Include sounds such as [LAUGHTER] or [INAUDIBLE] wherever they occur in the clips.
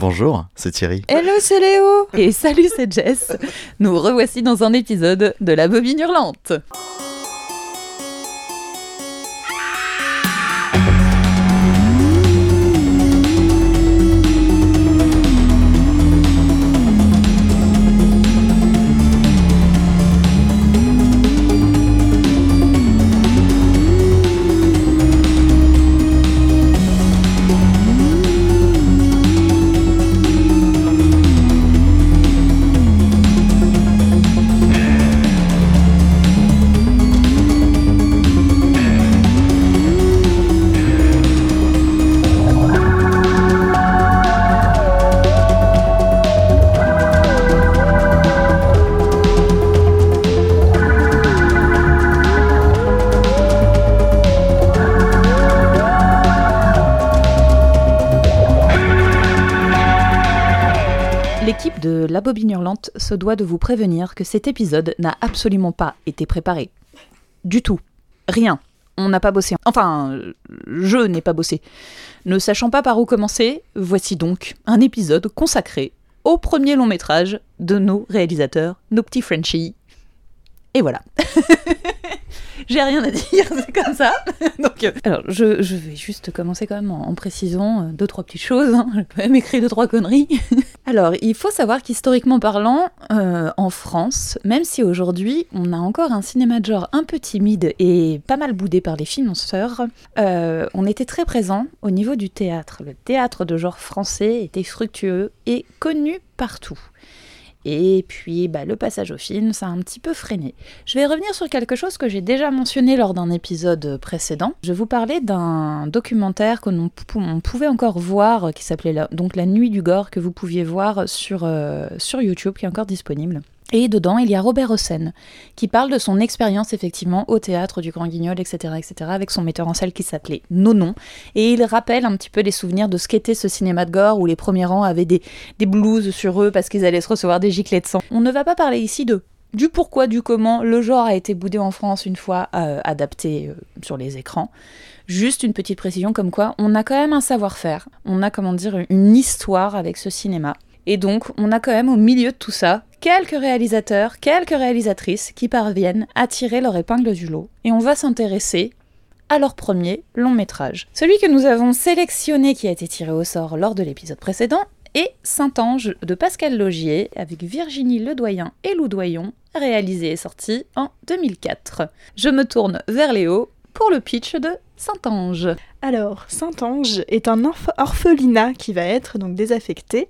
Bonjour, c'est Thierry. Hello, c'est Léo. Et salut, c'est Jess. Nous revoici dans un épisode de La Bobine Hurlante Bobine se doit de vous prévenir que cet épisode n'a absolument pas été préparé. Du tout. Rien. On n'a pas bossé. Enfin, je n'ai pas bossé. Ne sachant pas par où commencer, voici donc un épisode consacré au premier long métrage de nos réalisateurs, nos petits Frenchies. Et voilà. [LAUGHS] J'ai rien à dire, [LAUGHS] c'est comme ça. Donc, euh, alors, je, je vais juste commencer quand même en, précisant euh, deux, trois petites choses. hein. J'ai quand même écrit deux, trois conneries. [LAUGHS] alors, il faut savoir qu'historiquement parlant, euh, en France, même si aujourd'hui on a encore un cinéma de genre un peu timide et pas mal boudé par les financeurs, on était très présent au niveau du théâtre. Le théâtre de genre français était fructueux et connu partout. Et puis, bah, le passage au film, ça a un petit peu freiné. Je vais revenir sur quelque chose que j'ai déjà mentionné lors d'un épisode précédent. Je vous parlais d'un documentaire que l'on pou- on pouvait encore voir, qui s'appelait la, donc La Nuit du Gore, que vous pouviez voir sur, euh, sur YouTube, qui est encore disponible. Et dedans, il y a Robert Hossein, qui parle de son expérience effectivement au théâtre du Grand Guignol, etc., etc., avec son metteur en scène qui s'appelait Nonon. Et il rappelle un petit peu les souvenirs de ce qu'était ce cinéma de gore où les premiers rangs avaient des, des blouses sur eux parce qu'ils allaient se recevoir des giclets de sang. On ne va pas parler ici de du pourquoi, du comment le genre a été boudé en France une fois euh, adapté euh, sur les écrans. Juste une petite précision comme quoi on a quand même un savoir-faire, on a comment dire une histoire avec ce cinéma. Et donc on a quand même au milieu de tout ça quelques réalisateurs, quelques réalisatrices qui parviennent à tirer leur épingle du lot. Et on va s'intéresser à leur premier long métrage. Celui que nous avons sélectionné qui a été tiré au sort lors de l'épisode précédent est Saint-Ange de Pascal Logier avec Virginie Ledoyen et Loudoyon, réalisé et sorti en 2004. Je me tourne vers Léo pour le pitch de Saint-Ange. Alors, Saint-Ange est un orph- orphelinat qui va être donc désaffecté.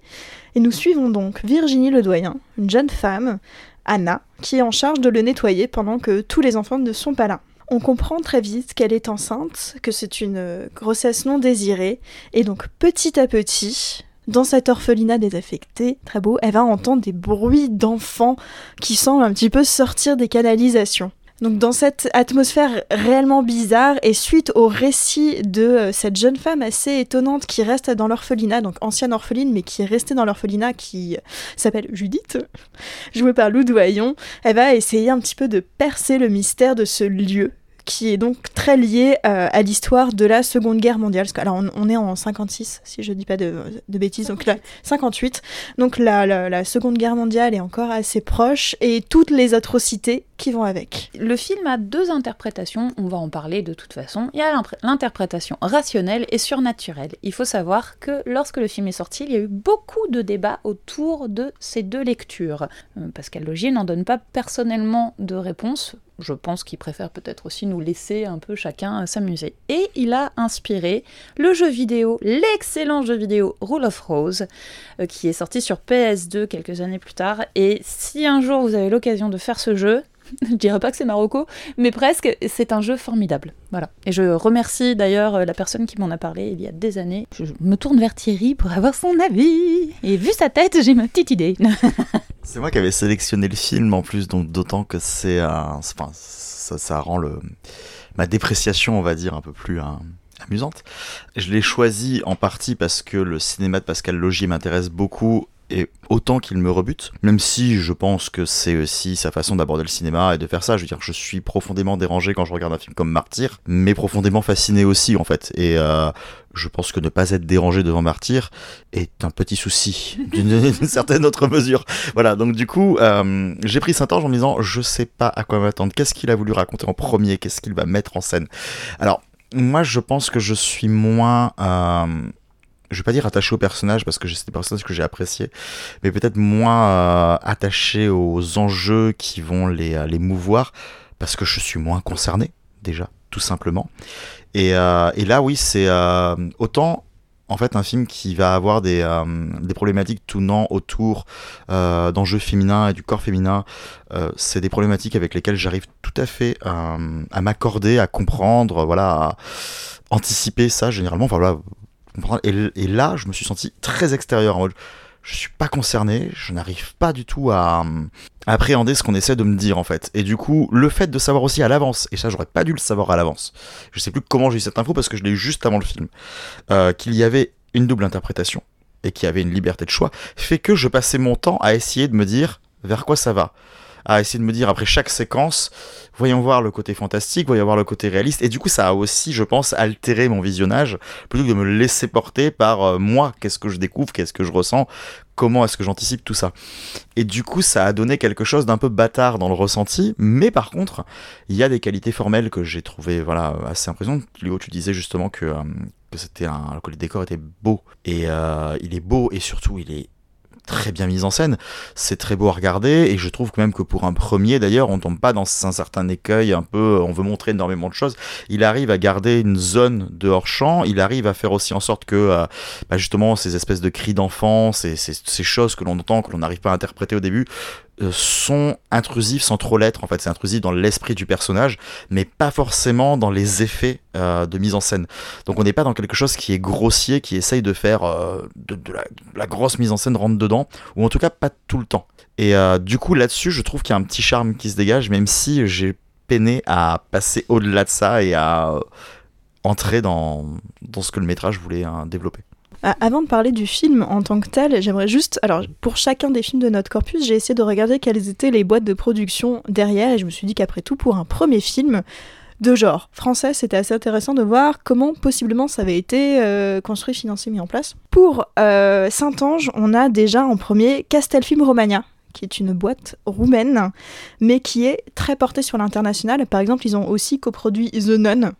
Et nous suivons donc Virginie Ledoyen, une jeune femme, Anna, qui est en charge de le nettoyer pendant que tous les enfants ne sont pas là. On comprend très vite qu'elle est enceinte, que c'est une euh, grossesse non désirée, et donc petit à petit, dans cet orphelinat désaffecté, très beau, elle va entendre des bruits d'enfants qui semblent un petit peu sortir des canalisations. Donc dans cette atmosphère réellement bizarre et suite au récit de euh, cette jeune femme assez étonnante qui reste dans l'orphelinat, donc ancienne orpheline mais qui est restée dans l'orphelinat qui euh, s'appelle Judith, [LAUGHS] jouée par Lou Doyon, elle va essayer un petit peu de percer le mystère de ce lieu qui est donc très lié euh, à l'histoire de la Seconde Guerre mondiale. Parce que, alors on, on est en 56, si je dis pas de, de bêtises, donc là, 58. Donc la, la, la Seconde Guerre mondiale est encore assez proche et toutes les atrocités qui vont avec. Le film a deux interprétations, on va en parler de toute façon. Il y a l'interprétation rationnelle et surnaturelle. Il faut savoir que lorsque le film est sorti, il y a eu beaucoup de débats autour de ces deux lectures. Euh, Pascal Logier n'en donne pas personnellement de réponse. Je pense qu'il préfère peut-être aussi nous laisser un peu chacun euh, s'amuser. Et il a inspiré le jeu vidéo, l'excellent jeu vidéo Rule of Rose, euh, qui est sorti sur PS2 quelques années plus tard. Et si un jour vous avez l'occasion de faire ce jeu, je dirais pas que c'est Marocco, mais presque, c'est un jeu formidable. Voilà. Et je remercie d'ailleurs euh, la personne qui m'en a parlé il y a des années. Je me tourne vers Thierry pour avoir son avis. Et vu sa tête, j'ai ma petite idée. [LAUGHS] C'est moi qui avais sélectionné le film en plus, donc d'autant que c'est un. Ça, ça rend le, ma dépréciation, on va dire, un peu plus hein, amusante. Je l'ai choisi en partie parce que le cinéma de Pascal Logier m'intéresse beaucoup et autant qu'il me rebute, même si je pense que c'est aussi sa façon d'aborder le cinéma et de faire ça. Je veux dire, je suis profondément dérangé quand je regarde un film comme Martyr, mais profondément fasciné aussi en fait. Et euh, je pense que ne pas être dérangé devant Martyr est un petit souci [LAUGHS] d'une certaine autre mesure. Voilà, donc du coup, euh, j'ai pris Saint-Ange en me disant, je sais pas à quoi m'attendre. Qu'est-ce qu'il a voulu raconter en premier? Qu'est-ce qu'il va mettre en scène? Alors, moi, je pense que je suis moins. Euh, je vais pas dire attaché au personnage parce que c'est des personnages que j'ai appréciés, mais peut-être moins euh, attaché aux enjeux qui vont les, euh, les mouvoir parce que je suis moins concerné déjà, tout simplement. Et, euh, et là, oui, c'est autant en fait un film qui va avoir des, des problématiques tournant autour d'enjeux féminins et du corps féminin. C'est des problématiques avec lesquelles j'arrive tout à fait à m'accorder, à comprendre, voilà, à anticiper ça généralement. Enfin voilà. Et, là, je me suis senti très extérieur en mode je suis pas concerné, je n'arrive pas du tout à, à appréhender ce qu'on essaie de me dire en fait. Et du coup, le fait de savoir aussi à l'avance, et ça j'aurais pas dû le savoir à l'avance, je sais plus comment j'ai eu cette info parce que je l'ai eu juste avant le film, euh, qu'il y avait une double interprétation et qu'il y avait une liberté de choix, fait que je passais mon temps à essayer de me dire vers quoi ça va. À essayer de me dire après chaque séquence, voyons voir le côté fantastique, voyons voir le côté réaliste. Et du coup, ça a aussi, je pense, altéré mon visionnage, plutôt que de me laisser porter par euh, moi, qu'est-ce que je découvre, qu'est-ce que je ressens, comment est-ce que j'anticipe tout ça. Et du coup, ça a donné quelque chose d'un peu bâtard dans le ressenti, mais par contre, il y a des qualités formelles que j'ai trouvé voilà, assez impressionnantes. Léo, tu disais justement que, euh, que, c'était un, que le décor était beau. Et euh, il est beau, et surtout, il est très bien mise en scène, c'est très beau à regarder et je trouve même que pour un premier d'ailleurs on tombe pas dans un certain écueil un peu on veut montrer énormément de choses, il arrive à garder une zone de hors champ, il arrive à faire aussi en sorte que euh, bah justement ces espèces de cris d'enfants, ces, choses que l'on entend, que l'on n'arrive pas à interpréter au début, sont intrusifs sans trop l'être en fait c'est intrusif dans l'esprit du personnage mais pas forcément dans les effets euh, de mise en scène. Donc on n'est pas dans quelque chose qui est grossier qui essaye de faire euh, de, la, grosse mise en scène rentre dedans ou en tout cas pas tout le temps. Et euh, du coup là-dessus je trouve qu'il y a un petit charme qui se dégage même si j'ai peiné à passer au-delà de ça et à euh, entrer dans, dans ce que le métrage voulait hein, développer avant de parler du film en tant que tel, j'aimerais juste. Alors, pour chacun des films de notre corpus, j'ai essayé de regarder quelles étaient les boîtes de production derrière, et je me suis dit qu'après tout, pour un premier film de genre français, c'était assez intéressant de voir comment possiblement ça avait été euh, construit, financé, mis en place. Pour euh, Saint-Ange, on a déjà en premier Castelfilm Romagna, qui est une boîte roumaine, mais qui est très portée sur l'international. Par exemple, ils ont aussi coproduit The Nun,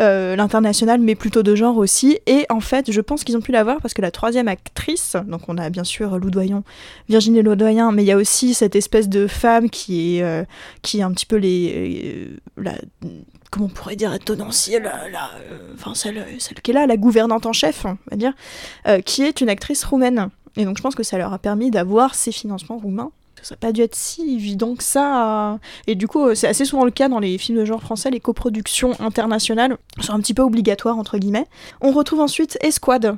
euh, l'international, mais plutôt de genre aussi. Et en fait, je pense qu'ils ont pu l'avoir parce que la troisième actrice, donc on a bien sûr Loudoyon, Virginie Loudoyen, mais il y a aussi cette espèce de femme qui est, euh, qui est un petit peu les. Euh, comment on pourrait dire, la, la, enfin celle, celle qui est là, la gouvernante en chef, on va dire, qui est une actrice roumaine. Et donc je pense que ça leur a permis d'avoir ces financements roumains ça n'a pas dû être si évident que ça. Et du coup, c'est assez souvent le cas dans les films de genre français, les coproductions internationales sont un petit peu obligatoires, entre guillemets. On retrouve ensuite Esquad,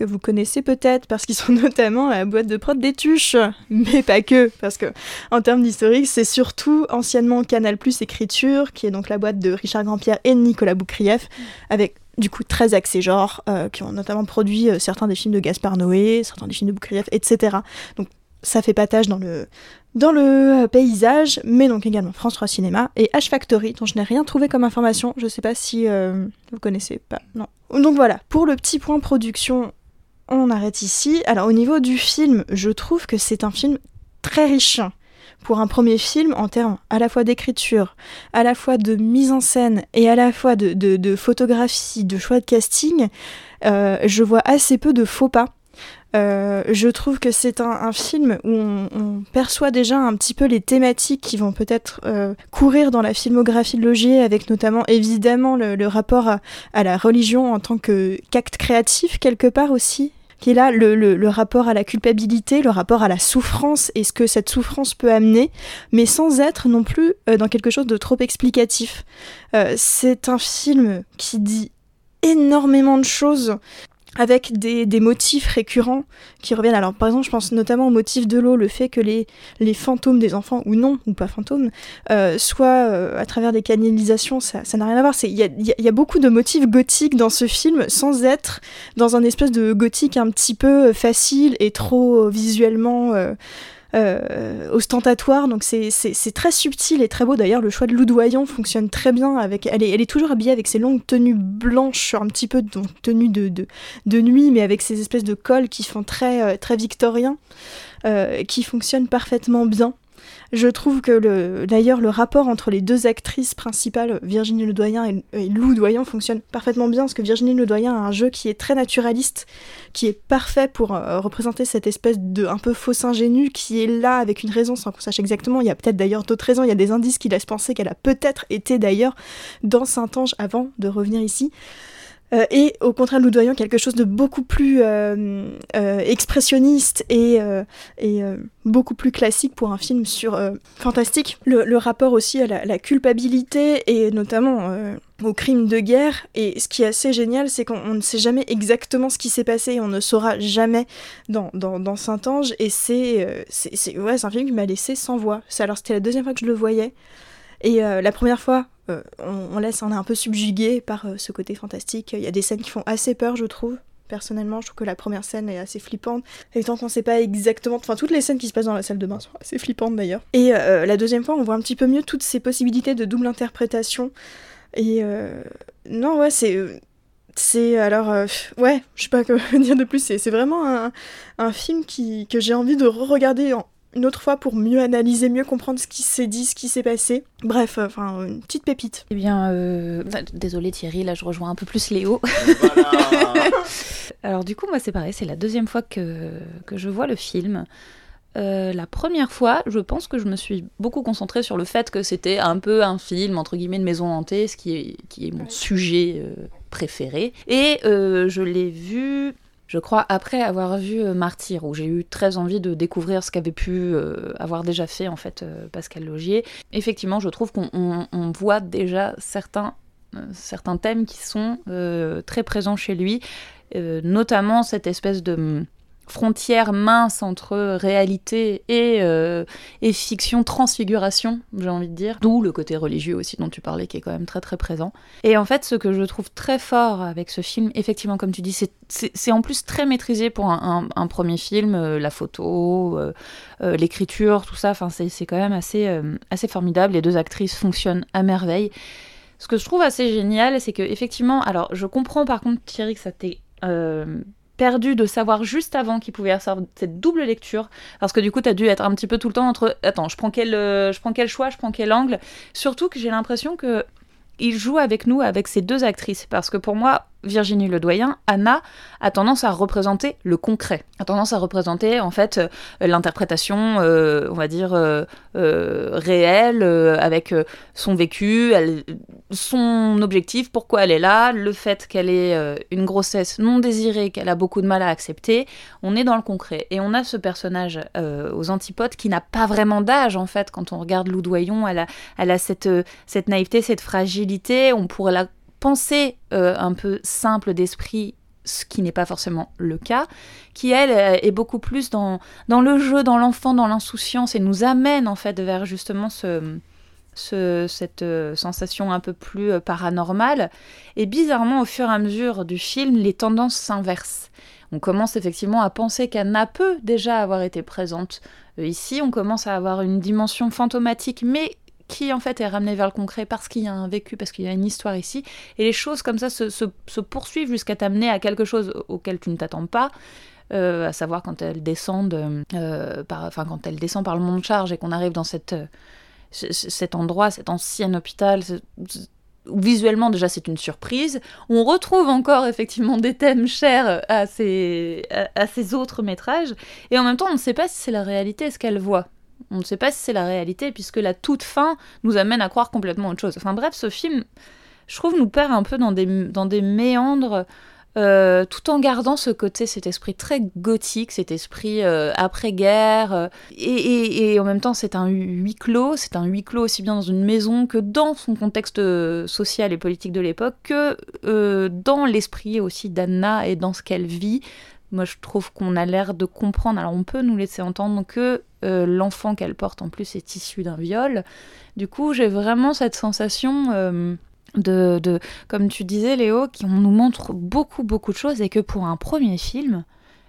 que vous connaissez peut-être parce qu'ils sont [LAUGHS] notamment la boîte de prod des Tuches, mais pas que, parce que en termes d'historique, c'est surtout anciennement Canal Plus Écriture, qui est donc la boîte de Richard Grandpierre et Nicolas Boukrieff, avec du coup très axé genre, euh, qui ont notamment produit euh, certains des films de Gaspard Noé, certains des films de Boukrieff, etc. Donc ça fait patage dans le, dans le paysage, mais donc également France 3 Cinéma et H Factory, dont je n'ai rien trouvé comme information. Je sais pas si euh, vous connaissez pas. Non. Donc voilà, pour le petit point production, on arrête ici. Alors au niveau du film, je trouve que c'est un film très riche pour un premier film en termes à la fois d'écriture, à la fois de mise en scène et à la fois de photographie, de choix de casting. Euh, je vois assez peu de faux pas euh, je trouve que c'est un, un, film où on, on, perçoit déjà un petit peu les thématiques qui vont peut-être euh, courir dans la filmographie de Logier, avec notamment évidemment le, le rapport à, à, la religion en tant qu'acte créatif quelque part aussi qui est là le, le, le, rapport à la culpabilité, le rapport à la souffrance et ce que cette souffrance peut amener, mais sans être non plus euh, dans quelque chose de trop explicatif. Euh, c'est un film qui dit énormément de choses avec des, des, motifs récurrents qui reviennent. Alors par exemple, je pense notamment au motif de l'eau, le fait que les, les fantômes des enfants, ou non, ou pas fantômes, euh, soient euh, à travers des canalisations, ça n'a rien à voir. Il y a, y a, beaucoup de motifs gothiques dans ce film sans être dans un espèce de gothique un petit peu facile et trop visuellement... Euh, euh, ostentatoire. Donc c'est très subtil et très beau. D'ailleurs, le choix de Loudoyon fonctionne très bien. Avec, elle, est, elle est toujours habillée avec ses longues tenues blanches, un petit peu donc, tenue de, de, de, nuit, mais avec ces espèces de cols qui font très, euh, très victorien, euh, qui fonctionnent parfaitement bien. Je trouve que le, d'ailleurs le rapport entre les deux actrices principales, Virginie Ledoyen et, Lou Doyen, fonctionne parfaitement bien parce que Virginie Ledoyen a un jeu qui est très naturaliste, qui est parfait pour euh, représenter cette espèce de un peu fausse ingénue qui est là avec une raison sans qu'on sache exactement. Il y a peut-être d'ailleurs d'autres raisons, il y a des indices qui laissent penser qu'elle a peut-être été d'ailleurs dans Saint-Ange avant de revenir ici. Euh, et au contraire, Loudoyan, quelque chose de beaucoup plus euh, euh, expressionniste et, et beaucoup plus classique pour un film sur fantastique. Le, rapport aussi à la, culpabilité et notamment au crime de guerre. Et ce qui est assez génial, c'est qu'on ne sait jamais exactement ce qui s'est passé on ne saura jamais dans, dans, dans Saint-Ange. Et c'est c'est ouais, un film qui m'a laissé sans voix. Alors c'était la deuxième fois que je le voyais. Et la première fois, euh, on, laisse, on est un peu subjugué par euh, ce côté fantastique. Il y a des scènes qui font assez peur, je trouve. Personnellement, je trouve que la première scène est assez flippante. Et tant qu'on sait pas exactement. Enfin, toutes les scènes qui se passent dans la salle de bain sont assez flippantes d'ailleurs. Et euh, la deuxième fois, on voit un petit peu mieux toutes ces possibilités de double interprétation. Et non, ouais, c'est. C'est alors. ouais, je sais pas quoi [LAUGHS] dire de plus. C'est vraiment un, un film qui, que j'ai envie de re-regarder en, une autre fois pour mieux analyser, mieux comprendre ce qui s'est dit, ce qui s'est passé. Bref, euh, enfin, une petite pépite. Eh bien, euh... désolé Thierry, là je rejoins un peu plus Léo. [LAUGHS] [LAUGHS] Alors du coup, moi c'est pareil, c'est la deuxième fois que, que je vois le film. Euh, la première fois, je pense que je me suis beaucoup concentrée sur le fait que c'était un peu un film, entre guillemets, de maison hantée, ce qui est, qui est mon sujet euh, préféré. Et je l'ai vu je crois, après avoir vu euh, Martyr, où j'ai eu très envie de découvrir ce qu'avait pu euh, avoir déjà fait en fait euh, Pascal Logier, effectivement, je trouve qu'on voit déjà certains, certains thèmes qui sont très présents chez lui, notamment cette espèce de frontière mince entre réalité et, euh, et fiction, transfiguration, j'ai envie de dire. D'où le côté religieux aussi dont tu parlais, qui est quand même très très présent. Et en fait, ce que je trouve très fort avec ce film, effectivement, comme tu dis, c'est en plus très maîtrisé pour un, premier film, euh, la photo, euh, l'écriture, tout ça. C'est quand même assez, assez formidable. Les deux actrices fonctionnent à merveille. Ce que je trouve assez génial, c'est que effectivement, alors je comprends par contre Thierry que ça t'est perdu de savoir juste avant qu'il pouvait y cette double lecture, parce que du coup, tu dû être un petit peu tout le temps entre attends, je prends quel, euh, je prends quel choix, je prends quel angle? Surtout que j'ai l'impression que il joue avec nous, avec ces deux actrices, parce que pour moi, Virginie Ledoyen, Anna a tendance à représenter le concret, a tendance à représenter en fait euh, l'interprétation, euh, on va dire euh, réelle, avec son vécu, son objectif, pourquoi elle est là, le fait qu'elle ait une grossesse non désirée, qu'elle a beaucoup de mal à accepter. On est dans le concret et on a ce personnage aux antipodes qui n'a pas vraiment d'âge en fait. Quand on regarde Loudoyon, elle a, elle a cette, cette naïveté, cette fragilité. On pourrait la pensée euh, un peu simple d'esprit, ce qui n'est pas forcément le cas, qui elle euh, est beaucoup plus dans, dans le jeu, dans l'enfant, dans l'insouciance et nous amène en fait vers justement ce, ce, cette euh, sensation un peu plus paranormale. Et bizarrement, au fur et à mesure du film, les tendances s'inversent. On commence effectivement à penser qu'Anna peut déjà avoir été présente ici. On commence à avoir une dimension fantomatique, mais qui en fait est ramené vers le concret parce qu'il y a un vécu, parce qu'il y a une histoire ici. Et les choses comme ça se, poursuivent jusqu'à t'amener à quelque chose auquel tu ne t'attends pas. Euh, à savoir quand elles descendent, euh, par, enfin quand elle descend par le mont de charge et qu'on arrive dans cette, cet endroit, cet ancien hôpital, où visuellement déjà c'est une surprise. On retrouve encore effectivement des thèmes chers à ces, à ces autres métrages, et en même temps on ne sait pas si c'est la réalité ce qu'elle voit. On ne sait pas si c'est la réalité, puisque la toute fin nous amène à croire complètement autre chose. Enfin bref, ce film, je trouve, nous perd un peu dans des, méandres euh, tout en gardant ce côté, cet esprit très gothique, cet esprit euh, après-guerre. euh, et, en même temps, c'est un huis clos. C'est un huis clos aussi bien dans une maison que dans son contexte social et politique de l'époque, que dans l'esprit aussi d'Anna et dans ce qu'elle vit. Moi, je trouve qu'on a l'air de comprendre. Alors, on peut nous laisser entendre que euh, l'enfant qu'elle porte en plus est issu d'un viol. Du coup, j'ai vraiment cette sensation euh, de, de, comme tu disais, Léo, qu'on nous montre beaucoup, beaucoup de choses et que pour un premier film,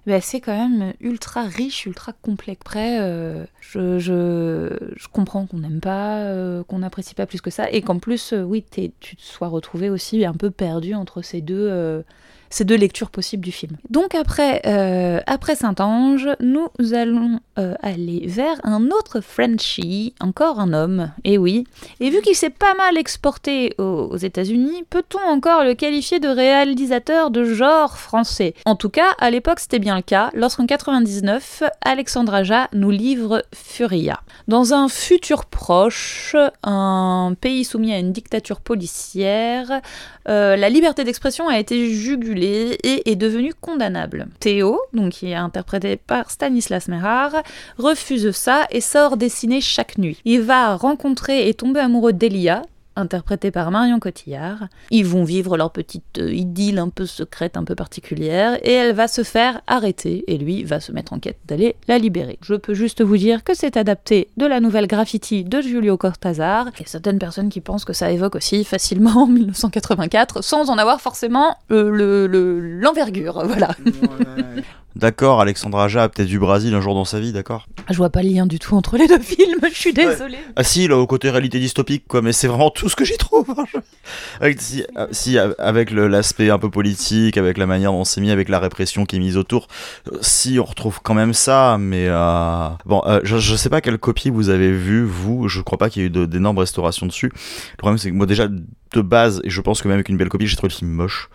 ben, c'est quand même ultra riche, ultra complexe. Après, euh, je, je, comprends qu'on n'aime pas, qu'on n'apprécie pas plus que ça, et qu'en plus, oui, tu te sois retrouvé aussi un peu perdu entre ces deux, ces deux lectures possibles du film. Donc après, euh, Saint-Ange, nous allons euh, aller vers un autre Frenchie, encore un homme, et oui. Et vu qu'il s'est pas mal exporté aux, aux États-Unis, peut-on encore le qualifier de réalisateur de genre français? En tout cas, à l'époque, c'était bien le cas, lorsqu'en 99, Alexandre Aja nous livre Furia. Dans un futur proche, un pays soumis à une dictature policière, euh, la liberté d'expression a été jugulée et est devenue condamnable. Théo, donc qui est interprété par Stanislas Merard, refuse ça et sort dessiner chaque nuit. Il va rencontrer et tomber amoureux d'Elia, interprétée par Marion Cotillard. Ils vont vivre leur petite euh, idylle un peu secrète, un peu particulière, et elle va se faire arrêter, et lui va se mettre en quête d'aller la libérer. Je peux juste vous dire que c'est adapté de la nouvelle Graffiti de Giulio Cortázar. Il y a certaines personnes qui pensent que ça évoque aussi facilement [LAUGHS] 1984, sans en avoir forcément euh, le- le- l'envergure, [LAUGHS] voilà. D'accord, Alexandre Aja a peut-être du Brésil un jour dans sa vie, d'accord? Je vois pas le lien du tout entre les deux films, [LAUGHS] je suis désolée. Ah si, là, au côté réalité dystopique, quoi, mais c'est vraiment tout ce que j'y trouve. hein, avec, si, si, avec l'aspect un peu politique, avec la manière dont c'est mis, avec la répression qui est mise autour, si, on retrouve quand même ça, mais... euh, Bon, euh, je, je sais pas quelle copie vous avez vu, vous, je crois pas qu'il y ait eu d'énormes restaurations dessus. Le problème, c'est que moi, déjà, de base, et je pense que même avec une belle copie, j'ai trouvé le film moche.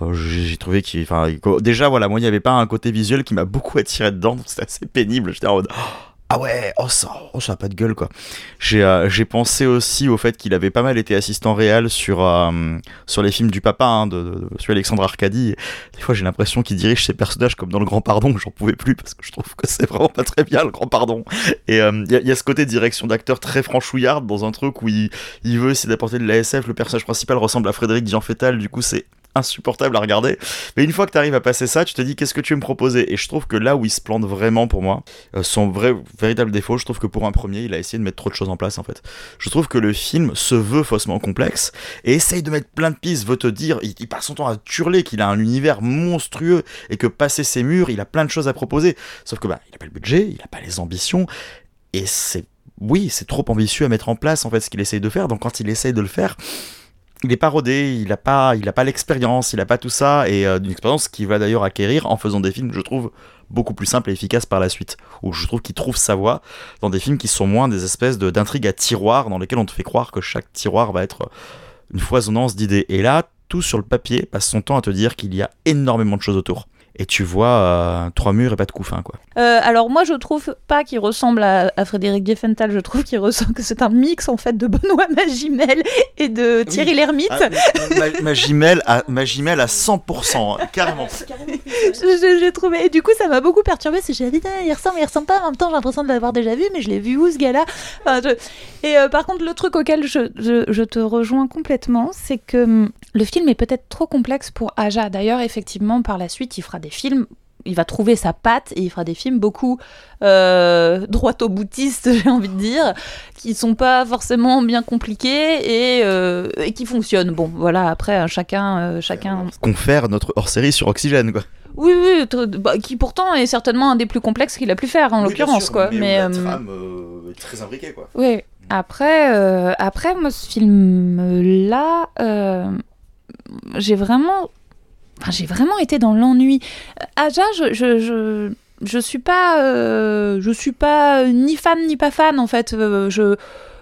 Euh, J'ai trouvé qu'il. Enfin, déjà, voilà, moi, il n'y avait pas un côté visuel qui m'a beaucoup attiré dedans, donc c'était assez pénible. J'étais en mode. Ah ouais, oh ça, oh, ça a pas de gueule quoi. J'ai euh, pensé aussi au fait qu'il avait pas mal été assistant réel sur, euh, sur les films du papa, hein, de, de, de- sur Alexandre Arcadie. Des fois j'ai l'impression qu'il dirige ses personnages comme dans Le Grand Pardon, j'en pouvais plus parce que je trouve que c'est vraiment pas très bien Le Grand Pardon. Et euh, il y, a- il y a ce côté direction d'acteur très franchouillard dans un truc où il, il veut essayer d'apporter de l'ASF. Le personnage principal ressemble à Frédéric Dianfétal, du coup c'est insupportable à regarder. Mais une fois que tu arrives à passer ça, tu te dis qu'est-ce que tu veux me proposer? Et je trouve que là où il se plante vraiment pour moi, euh, son vrai véritable défaut, je trouve que pour un premier, il a essayé de mettre trop de choses en place en fait. Je trouve que le film se veut faussement complexe et essaye de mettre plein de pistes, veut te dire, il, il passe son temps à hurler qu'il a un univers monstrueux et que passer ses murs, il a plein de choses à proposer. Sauf que bah, il a pas le budget, il a pas les ambitions et c'est oui, c'est trop ambitieux à mettre en place en fait ce qu'il essaye de faire. Donc quand il essaye de le faire, il est pas rodé, il a pas, il a pas l'expérience, il a pas tout ça, et euh, d'une expérience qu'il va d'ailleurs acquérir en faisant des films, je trouve, beaucoup plus simples et efficaces par la suite. Où je trouve qu'il trouve sa voie dans des films qui sont moins des espèces d'intrigues à tiroirs dans lesquelles on te fait croire que chaque tiroir va être une foisonnance d'idées. Et là, tout sur le papier passe son temps à te dire qu'il y a énormément de choses autour. Et tu vois euh, trois murs et pas de couffin, quoi. Euh, alors moi je trouve pas qu'il ressemble à, à Frédéric Diefenthal, je trouve qu'il ressemble que c'est un mix en fait de Benoît [LAUGHS] Magimel et de Thierry Lhermitte. Ah, ma, ma Gimel à, à 100%, hein, carrément. [LAUGHS] J'ai trouvé et du coup ça m'a beaucoup perturbé. C'est j'ai dit Ah, il ressemble, il ressemble pas. En même temps j'ai l'impression de l'avoir déjà vu, mais je l'ai vu où ce gars-là? Enfin, je- Et euh, par contre le truc auquel je, je- je te rejoins complètement, c'est que hum, le film est peut-être trop complexe pour Aja. D'ailleurs effectivement par la suite il fera des films. Il va trouver sa patte et il fera des films beaucoup euh, droit au boutiste, [LAUGHS] j'ai envie de dire, qui sont pas forcément bien compliqués et, euh, et qui fonctionnent. Bon, voilà, après, hein, chacun, euh, chacun Confère notre hors-série sur Oxygène, quoi. oui, oui, bah, qui pourtant est certainement un des plus complexes qu'il a pu faire en l'occurrence, quoi. Mais, euh, est très imbriquée, quoi. oui. Après, euh, après, moi, ce film-là, euh, j'ai vraiment, enfin, j'ai vraiment été dans l'ennui. Aja, je, je, je, suis pas, euh, je suis pas ni fan ni pas fan en fait. Euh,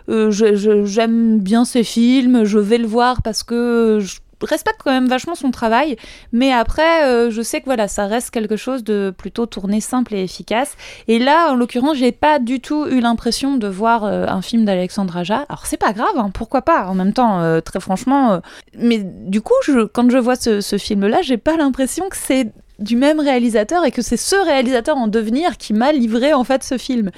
euh, je- j'aime bien ces films, je vais le voir parce que je, respecte quand même vachement son travail, mais après, euh, je sais que voilà, ça reste quelque chose de plutôt tourné simple et efficace. Et là, en l'occurrence, j'ai pas du tout eu l'impression de voir euh, un film d'Alexandre Aja. Alors c'est pas grave, hein, pourquoi pas En même temps, euh, très franchement, mais du coup, quand je vois ce, film-là, j'ai pas l'impression que c'est du même réalisateur et que c'est ce réalisateur en devenir qui m'a livré en fait ce film.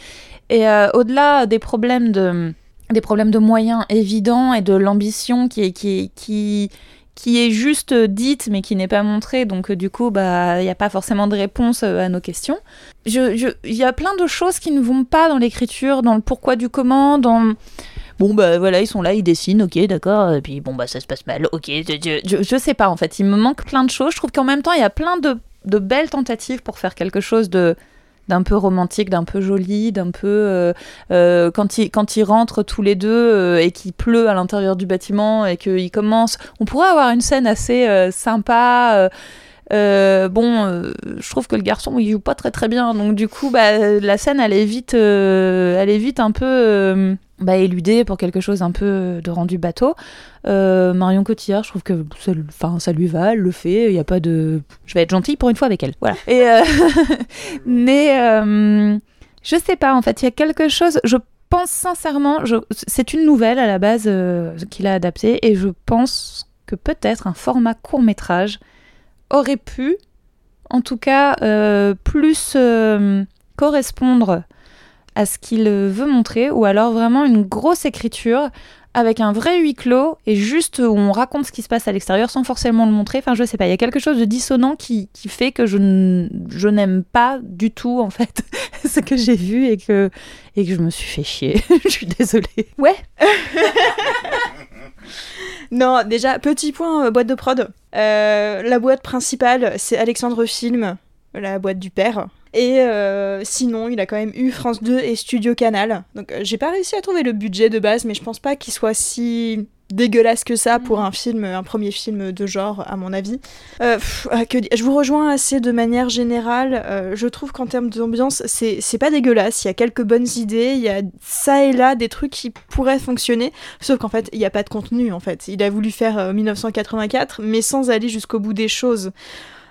Et au-delà des problèmes de des problèmes de moyens évidents et de l'ambition qui qui est juste dite mais qui n'est pas montrée, donc euh, du coup, bah, il n'y a pas forcément de réponse euh, à nos questions. Il y a plein de choses qui ne vont pas dans l'écriture, dans le pourquoi du comment, dans... Bon, bah voilà, ils sont là, ils dessinent, ok, d'accord, et puis bon, bah ça se passe mal, ok, je, je, je sais pas en fait, il me manque plein de choses. Je trouve qu'en même temps, il y a plein de, de belles tentatives pour faire quelque chose de d'un peu romantique, d'un peu joli, d'un peu euh, euh, quand ils quand ils rentrent tous les deux euh, et qu'il pleut à l'intérieur du bâtiment et qu'ils commencent, on pourrait avoir une scène assez sympa. Bon, je trouve que le garçon il joue pas très très bien, donc du coup, bah, la scène elle est vite, elle est vite un peu bah, éludée pour quelque chose un peu de rendu bateau. Euh, Marion Cotillard, je trouve que ça, ça lui va, elle le fait, il n'y a pas de... Je vais être gentille pour une fois avec elle, voilà. [LAUGHS] Et, euh, [LAUGHS] mais euh, je sais pas, en fait, il y a quelque chose... Je pense sincèrement, je... c'est une nouvelle à la base qu'il a adaptée, et je pense que peut-être un format court métrage aurait pu, en tout cas, plus correspondre à ce qu'il veut montrer, ou alors vraiment une grosse écriture avec un vrai huis clos et juste où on raconte ce qui se passe à l'extérieur sans forcément le montrer. Enfin, je sais pas, il y a quelque chose de dissonant qui, qui fait que je, n'aime pas du tout, en fait, [LAUGHS] ce que j'ai vu et que, et que je me suis fait chier. [LAUGHS] je suis désolée. Ouais [LAUGHS] Non, déjà, petit point euh, boîte de prod. Euh, la boîte principale, c'est Alexandre Film, la boîte du père. Et euh, sinon, il a quand même eu France 2 et Studio Canal. Donc euh, j'ai pas réussi à trouver le budget de base, mais je pense pas qu'il soit si dégueulasse que ça pour mm. un film, un premier film de genre, à mon avis. Euh, que, je vous rejoins assez de manière générale. je trouve qu'en termes d'ambiance, c'est pas dégueulasse. Il y a quelques bonnes idées, il y a ça et là des trucs qui pourraient fonctionner. Sauf qu'en fait, il n'y a pas de contenu. En fait, il a voulu faire 1984, mais sans aller jusqu'au bout des choses.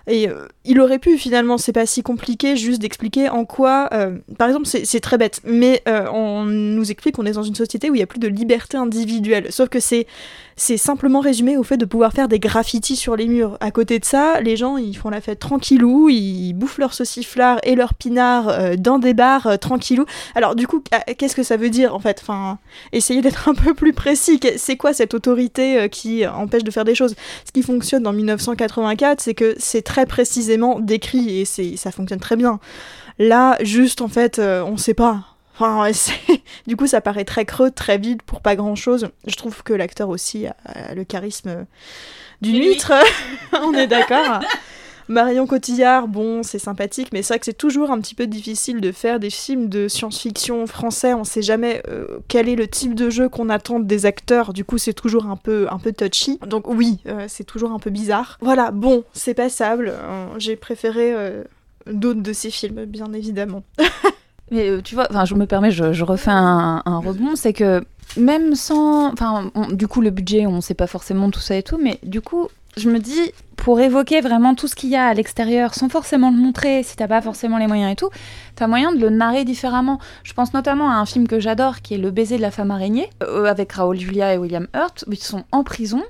Et euh, il aurait pu finalement, c'est pas si compliqué, juste d'expliquer en quoi, euh, par exemple, c'est très bête, mais euh, on nous explique qu'on est dans une société où il y a plus de liberté individuelle. Sauf que c'est c'est simplement résumé au fait de pouvoir faire des graffitis sur les murs. À côté de ça, les gens ils font la fête tranquillou, ils bouffent leur sauciflard et leur pinard dans des bars tranquillou. Alors du coup, qu'est-ce que ça veut dire en fait? Enfin, essayez d'être un peu plus précis. C'est quoi cette autorité qui empêche de faire des choses? Ce qui fonctionne dans 1984, c'est que c'est très précisément décrit et ça fonctionne très bien. Là, juste en fait, euh, on sait pas. Enfin, [LAUGHS] du coup, ça paraît très creux, très vide pour pas grand chose. Je trouve que l'acteur aussi a, le charisme d'une huître. [LAUGHS] on est d'accord. [LAUGHS] Marion Cotillard, bon, c'est sympathique, mais c'est vrai que c'est toujours un petit peu difficile de faire des films de science-fiction français. On sait jamais euh, quel est le type de jeu qu'on attend des acteurs. Du coup, c'est toujours un peu, un peu touchy. Donc oui, euh, c'est toujours un peu bizarre. Voilà, bon, c'est passable. Euh, j'ai préféré d'autres de ces films, bien évidemment. Mais tu vois, enfin, je me permets, je, refais un, un rebond, c'est que même sans, enfin, du coup, le budget, on sait pas forcément tout ça et tout, mais du coup, je me dis, pour évoquer vraiment tout ce qu'il y a à l'extérieur, sans forcément le montrer, si t'as pas forcément les moyens et tout, t'as moyen de le narrer différemment. Je pense notamment à un film que j'adore, qui est Le baiser de la femme araignée, euh, avec Raoul Julia et William Hurt. Ils sont en prison,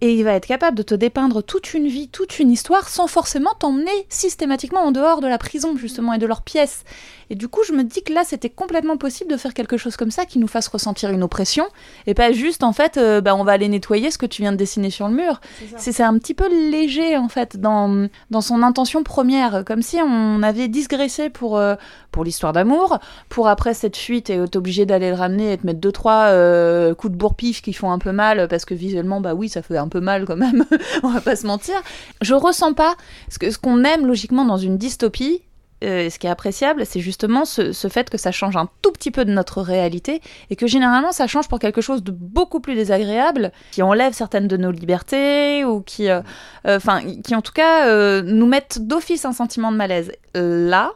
et il va être capable de te dépeindre toute une vie, toute une histoire, sans forcément t'emmener systématiquement en dehors de la prison, justement, et de leurs pièces. Et du coup, je me dis que là, c'était complètement possible de faire quelque chose comme ça qui nous fasse ressentir une oppression, et pas juste, en fait, euh, bah, on va aller nettoyer ce que tu viens de dessiner sur le mur. C'est un petit peu léger, en fait, dans, dans son intention première, comme si on avait disgraissé pour, euh, pour l'histoire d'amour, pour après cette fuite, et être obligé d'aller le ramener et te mettre deux, trois euh, coups de bourre-pif qui font un peu mal, parce que visuellement, bah oui, ça fait un peu mal quand même, [LAUGHS] on va pas se mentir. Je ressens pas ce qu'on ce qu'on aime logiquement dans une dystopie, euh, ce qui est appréciable, c'est justement ce, fait que ça change un tout petit peu de notre réalité et que généralement ça change pour quelque chose de beaucoup plus désagréable, qui enlève certaines de nos libertés ou qui, euh, euh, enfin, qui en tout cas nous mettent d'office un sentiment de malaise. Là,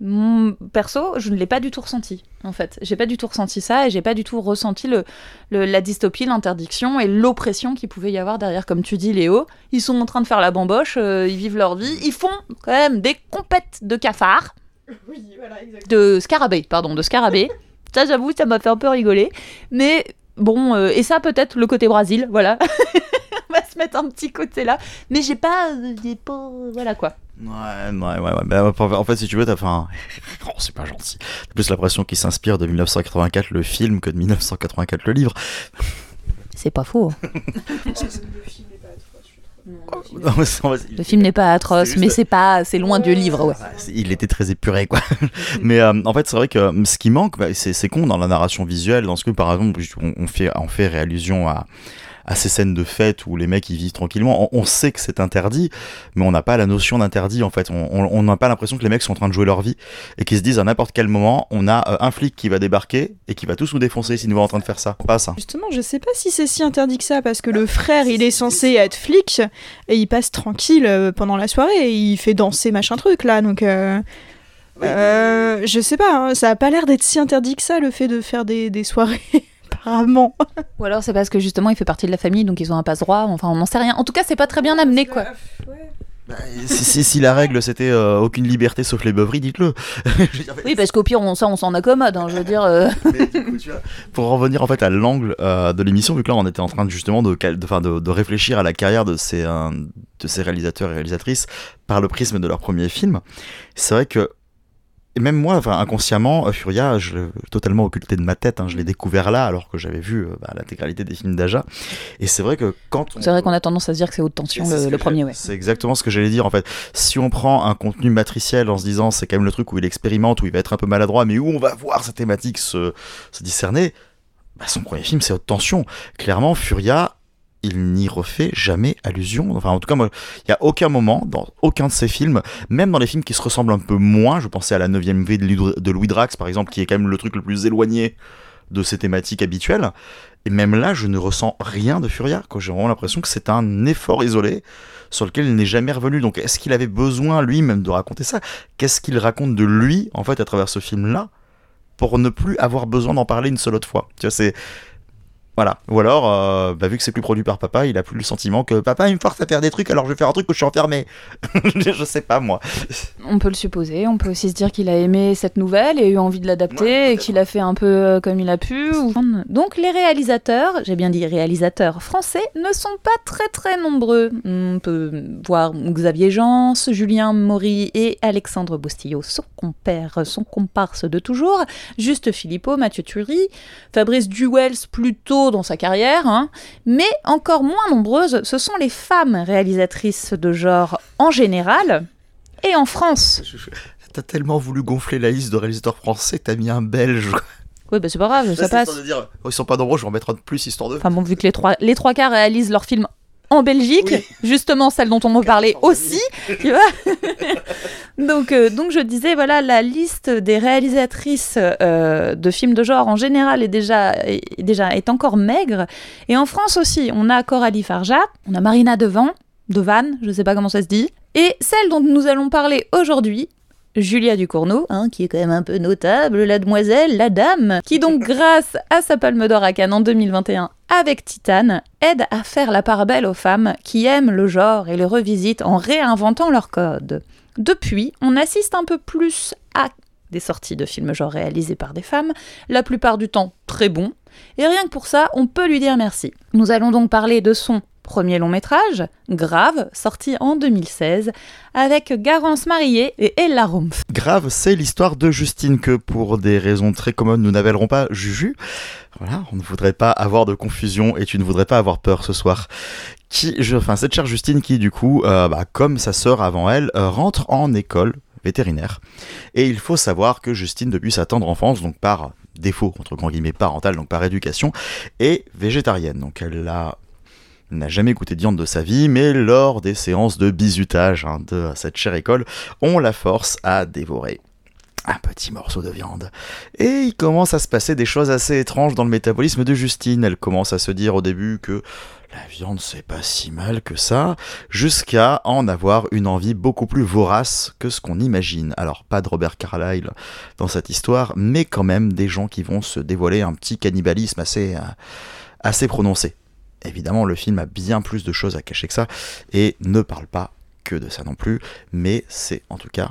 Mon- perso, je ne l'ai pas du tout ressenti, en fait. J'ai pas du tout ressenti ça et j'ai pas du tout ressenti le, le- la dystopie, l'interdiction et l'oppression qu'il pouvait y avoir derrière. Comme tu dis, Léo, ils sont en train de faire la bamboche, euh, ils vivent leur vie, ils font quand même des compètes de cafards, Oui, voilà, exactement. de scarabées, pardon, de scarabées. [LAUGHS] ça, j'avoue, ça m'a fait un peu rigoler. Mais bon, euh, et ça, peut-être le côté Brésil, voilà. [LAUGHS] On va se mettre un petit côté là. Mais j'ai pas. euh, pas voilà quoi. Ouais, ouais, ouais. ouais. Bah, en fait, si tu veux, t'as fait un. [LAUGHS] Oh, c'est pas gentil. T'as plus l'impression qu'il s'inspire de 1984 le film que de 1984 le livre. C'est pas faux. [LAUGHS] Non, Le film n'est pas atroce, juste- mais c'est pas, c'est loin du livre, ouais. C'est- il était très épuré quoi. [LAUGHS] Mais euh, en fait c'est vrai que euh, ce qui manque, bah, c'est con dans la narration visuelle, dans ce que par exemple on, on fait on fait allusion à à ces scènes de fête où les mecs ils vivent tranquillement. On, on sait que c'est interdit, mais on n'a pas la notion d'interdit en fait. On- n'a pas l'impression que les mecs sont en train de jouer leur vie et qu'ils se disent à n'importe quel moment on a euh, un flic qui va débarquer et qui va tous nous défoncer si nous voit en train de faire ça. Pas ça. Justement, je sais pas si c'est si interdit que ça, parce que le frère, il est censé être flic, et il passe tranquille euh, pendant la soirée, et il fait danser machin truc, là, donc... euh, euh, je sais pas, hein, ça a pas l'air d'être si interdit que ça, le fait de faire des, des soirées, [LAUGHS] apparemment. Ou alors c'est parce que justement il fait partie de la famille, donc ils ont un passe-droit. Enfin, on n'en sait rien. En tout cas, c'est pas très bien amené, quoi. Bah, si, si, si la règle c'était euh, aucune liberté sauf les beuveries, dites-le. [LAUGHS] Oui, parce qu'au pire, on, ça, on s'en accommode. hein, je veux dire. euh. [LAUGHS] Mais du coup, tu vois, pour revenir en fait à l'angle euh, de l'émission, vu que là on était en train justement de, de, de, de réfléchir à la carrière de ces, euh, de ces réalisateurs et réalisatrices par le prisme de leur premier film, c'est vrai que et même moi, enfin inconsciemment, euh, Furia, je l'ai totalement occulté de ma tête. hein, je l'ai découvert là, alors que j'avais vu euh, bah, l'intégralité des films d'Aja. Et c'est vrai que quand on C'est vrai qu'on a tendance à se dire que c'est haute tension, ce le, premier, ouais. C'est exactement ce que j'allais dire en fait. Si on prend un contenu matriciel en se disant c'est quand même le truc où il expérimente, où il va être un peu maladroit, mais où on va voir sa thématique se, se discerner, bah, son premier film c'est Haute Tension. Clairement, Furia, il n'y refait jamais allusion. Enfin, en tout cas, il n'y a aucun moment dans aucun de ses films, même dans les films qui se ressemblent un peu moins, je pensais à la 9 vie de Louis- Drax par exemple, qui est quand même le truc le plus éloigné de ses thématiques habituelles. Et même là, je ne ressens rien de Furia. J'ai vraiment l'impression que c'est un effort isolé sur lequel il n'est jamais revenu. Donc, est-ce qu'il avait besoin lui-même de raconter ça? Qu'est-ce qu'il raconte de lui, en fait, à travers ce film-là, pour ne plus avoir besoin d'en parler une seule autre fois? Tu vois, c'est. Voilà. Ou alors, euh, bah, vu que c'est plus produit par papa, il a plus le sentiment que papa il me force à faire des trucs, alors je vais faire un truc où je suis enfermé. [LAUGHS] je sais pas, moi. On peut le supposer. On peut aussi se dire qu'il a aimé cette nouvelle et eu envie de l'adapter Ouais, et qu'il a fait un peu euh, comme il a pu. ou- Donc les réalisateurs, j'ai bien dit réalisateurs français, ne sont pas très très nombreux. On peut voir Xavier Jans, Julien Maury et Alexandre Bostillot, son compère, son comparse de toujours, Juste Philippot, Mathieu Thury, Fabrice Duwels plutôt dans sa carrière, hein. mais encore moins nombreuses, ce sont les femmes réalisatrices de genre en général. Et en France, T'as tellement voulu gonfler la liste de réalisateurs français que t'as mis un belge. Oui, bah c'est pas grave, ça passe. histoire de dire, oh, ils sont pas nombreux, je vais en mettre un de plus histoire de. Enfin bon, vu que les trois, les trois quarts réalisent leurs films en Belgique, Oui. justement celle dont on me parlait aussi, [LAUGHS] tu vois. [LAUGHS] donc, euh, donc je disais, voilà, la liste des réalisatrices euh, de films de genre en général est déjà, est, déjà est encore maigre. Et en France aussi, on a Coralie Farja, on a Marina Devan, Devan, je sais pas comment ça se dit, et celle dont nous allons parler aujourd'hui, Julia Ducournau, hein, qui est quand même un peu notable, la demoiselle, la dame, qui donc grâce à sa Palme d'Or à Cannes en 2021 avec Titane, aide à faire la part belle aux femmes qui aiment le genre et le revisitent en réinventant leur code. Depuis, on assiste un peu plus à des sorties de films genre réalisés par des femmes, la plupart du temps très bons, et rien que pour ça, on peut lui dire merci. Nous allons donc parler de son premier long métrage, Grave, sorti en 2016, avec Garance Marié et Ella Rumpf. Grave, c'est l'histoire de Justine que, pour des raisons très communes, nous n'appellerons pas Juju. Voilà, on ne voudrait pas avoir de confusion et tu ne voudrais pas avoir peur ce soir. Qui, enfin, cette chère Justine qui, du coup, euh, bah, comme sa sœur avant elle, euh, rentre en école vétérinaire. Et il faut savoir que Justine, depuis sa tendre enfance, donc par défaut, entre grands guillemets, parental, donc par éducation, est végétarienne. Donc elle a n'a jamais goûté de viande de sa vie, mais lors des séances de bizutage hein, de cette chère école, on la force à dévorer. un petit morceau de viande. Et il commence à se passer des choses assez étranges dans le métabolisme de Justine. Elle commence à se dire au début que la viande c'est pas si mal que ça, jusqu'à en avoir une envie beaucoup plus vorace que ce qu'on imagine. Alors pas de Robert Carlyle dans cette histoire, mais quand même des gens qui vont se dévoiler un petit cannibalisme assez, euh, assez prononcé. Évidemment, le film a bien plus de choses à cacher que ça, et ne parle pas que de ça non plus, mais c'est en tout cas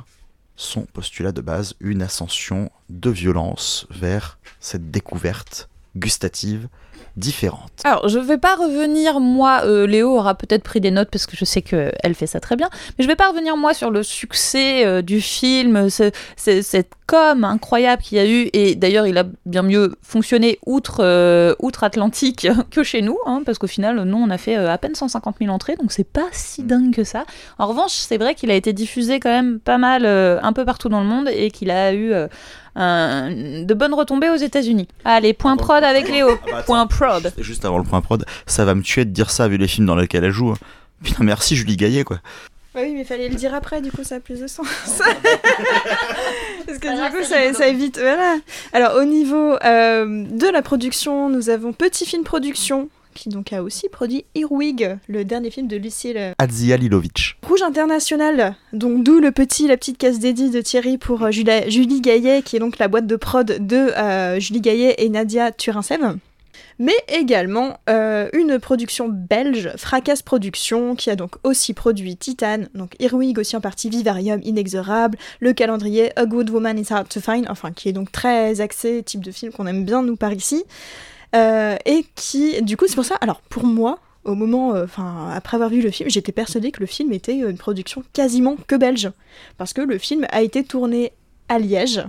son postulat de base, une ascension de violence vers cette découverte gustative différente. Alors, je vais pas revenir, moi, euh, Léo aura peut-être pris des notes parce que je sais qu'elle fait ça très bien, mais je vais pas revenir, moi, sur le succès euh, du film, ce- ce- cette com incroyable qu'il y a eu, et d'ailleurs, il a bien mieux fonctionné outre, euh, outre-Atlantique [LAUGHS] que chez nous, hein, parce qu'au final, nous, on a fait euh, à peine 150 000 entrées, donc c'est pas si dingue que ça. En revanche, c'est vrai qu'il a été diffusé quand même pas mal, euh, un peu partout dans le monde, et qu'il a eu euh, un- de bonnes retombées aux États-Unis. Allez, point prod avec Léo. Ah bah Point prod. juste- avant le point prod, ça va me tuer de dire ça vu les films dans lesquels elle joue. hein. Putain, merci Julie Gaillet, quoi. Bah oui, mais fallait le dire après, du coup, ça a plus de sens. [LAUGHS] [LAUGHS] Parce que du coup, ça, ça évite. Voilà. Alors, au niveau euh, de la production, nous avons Petit Film Production, qui donc a aussi produit Earwig, le dernier film de Lucille Adzia Lilovic. Rouge International, donc d'où le petit, la petite case dédiée de Thierry pour euh, Julia- Julie Gaillet, qui est donc la boîte de prod de euh, Julie Gaillet et Nadia Turinsev. Mais également euh, une production belge, Fracasse Productions, qui a donc aussi produit Titan, donc Earwig aussi en partie Vivarium, Inexorable, le calendrier A Good Woman is Hard to Find, enfin qui est donc très axé, type de film qu'on aime bien nous par ici. Euh, et qui, du coup, c'est pour ça, alors pour moi, au moment, euh, enfin, après avoir vu le film, j'étais persuadée que le film était une production quasiment que belge. Parce que le film a été tourné à Liège.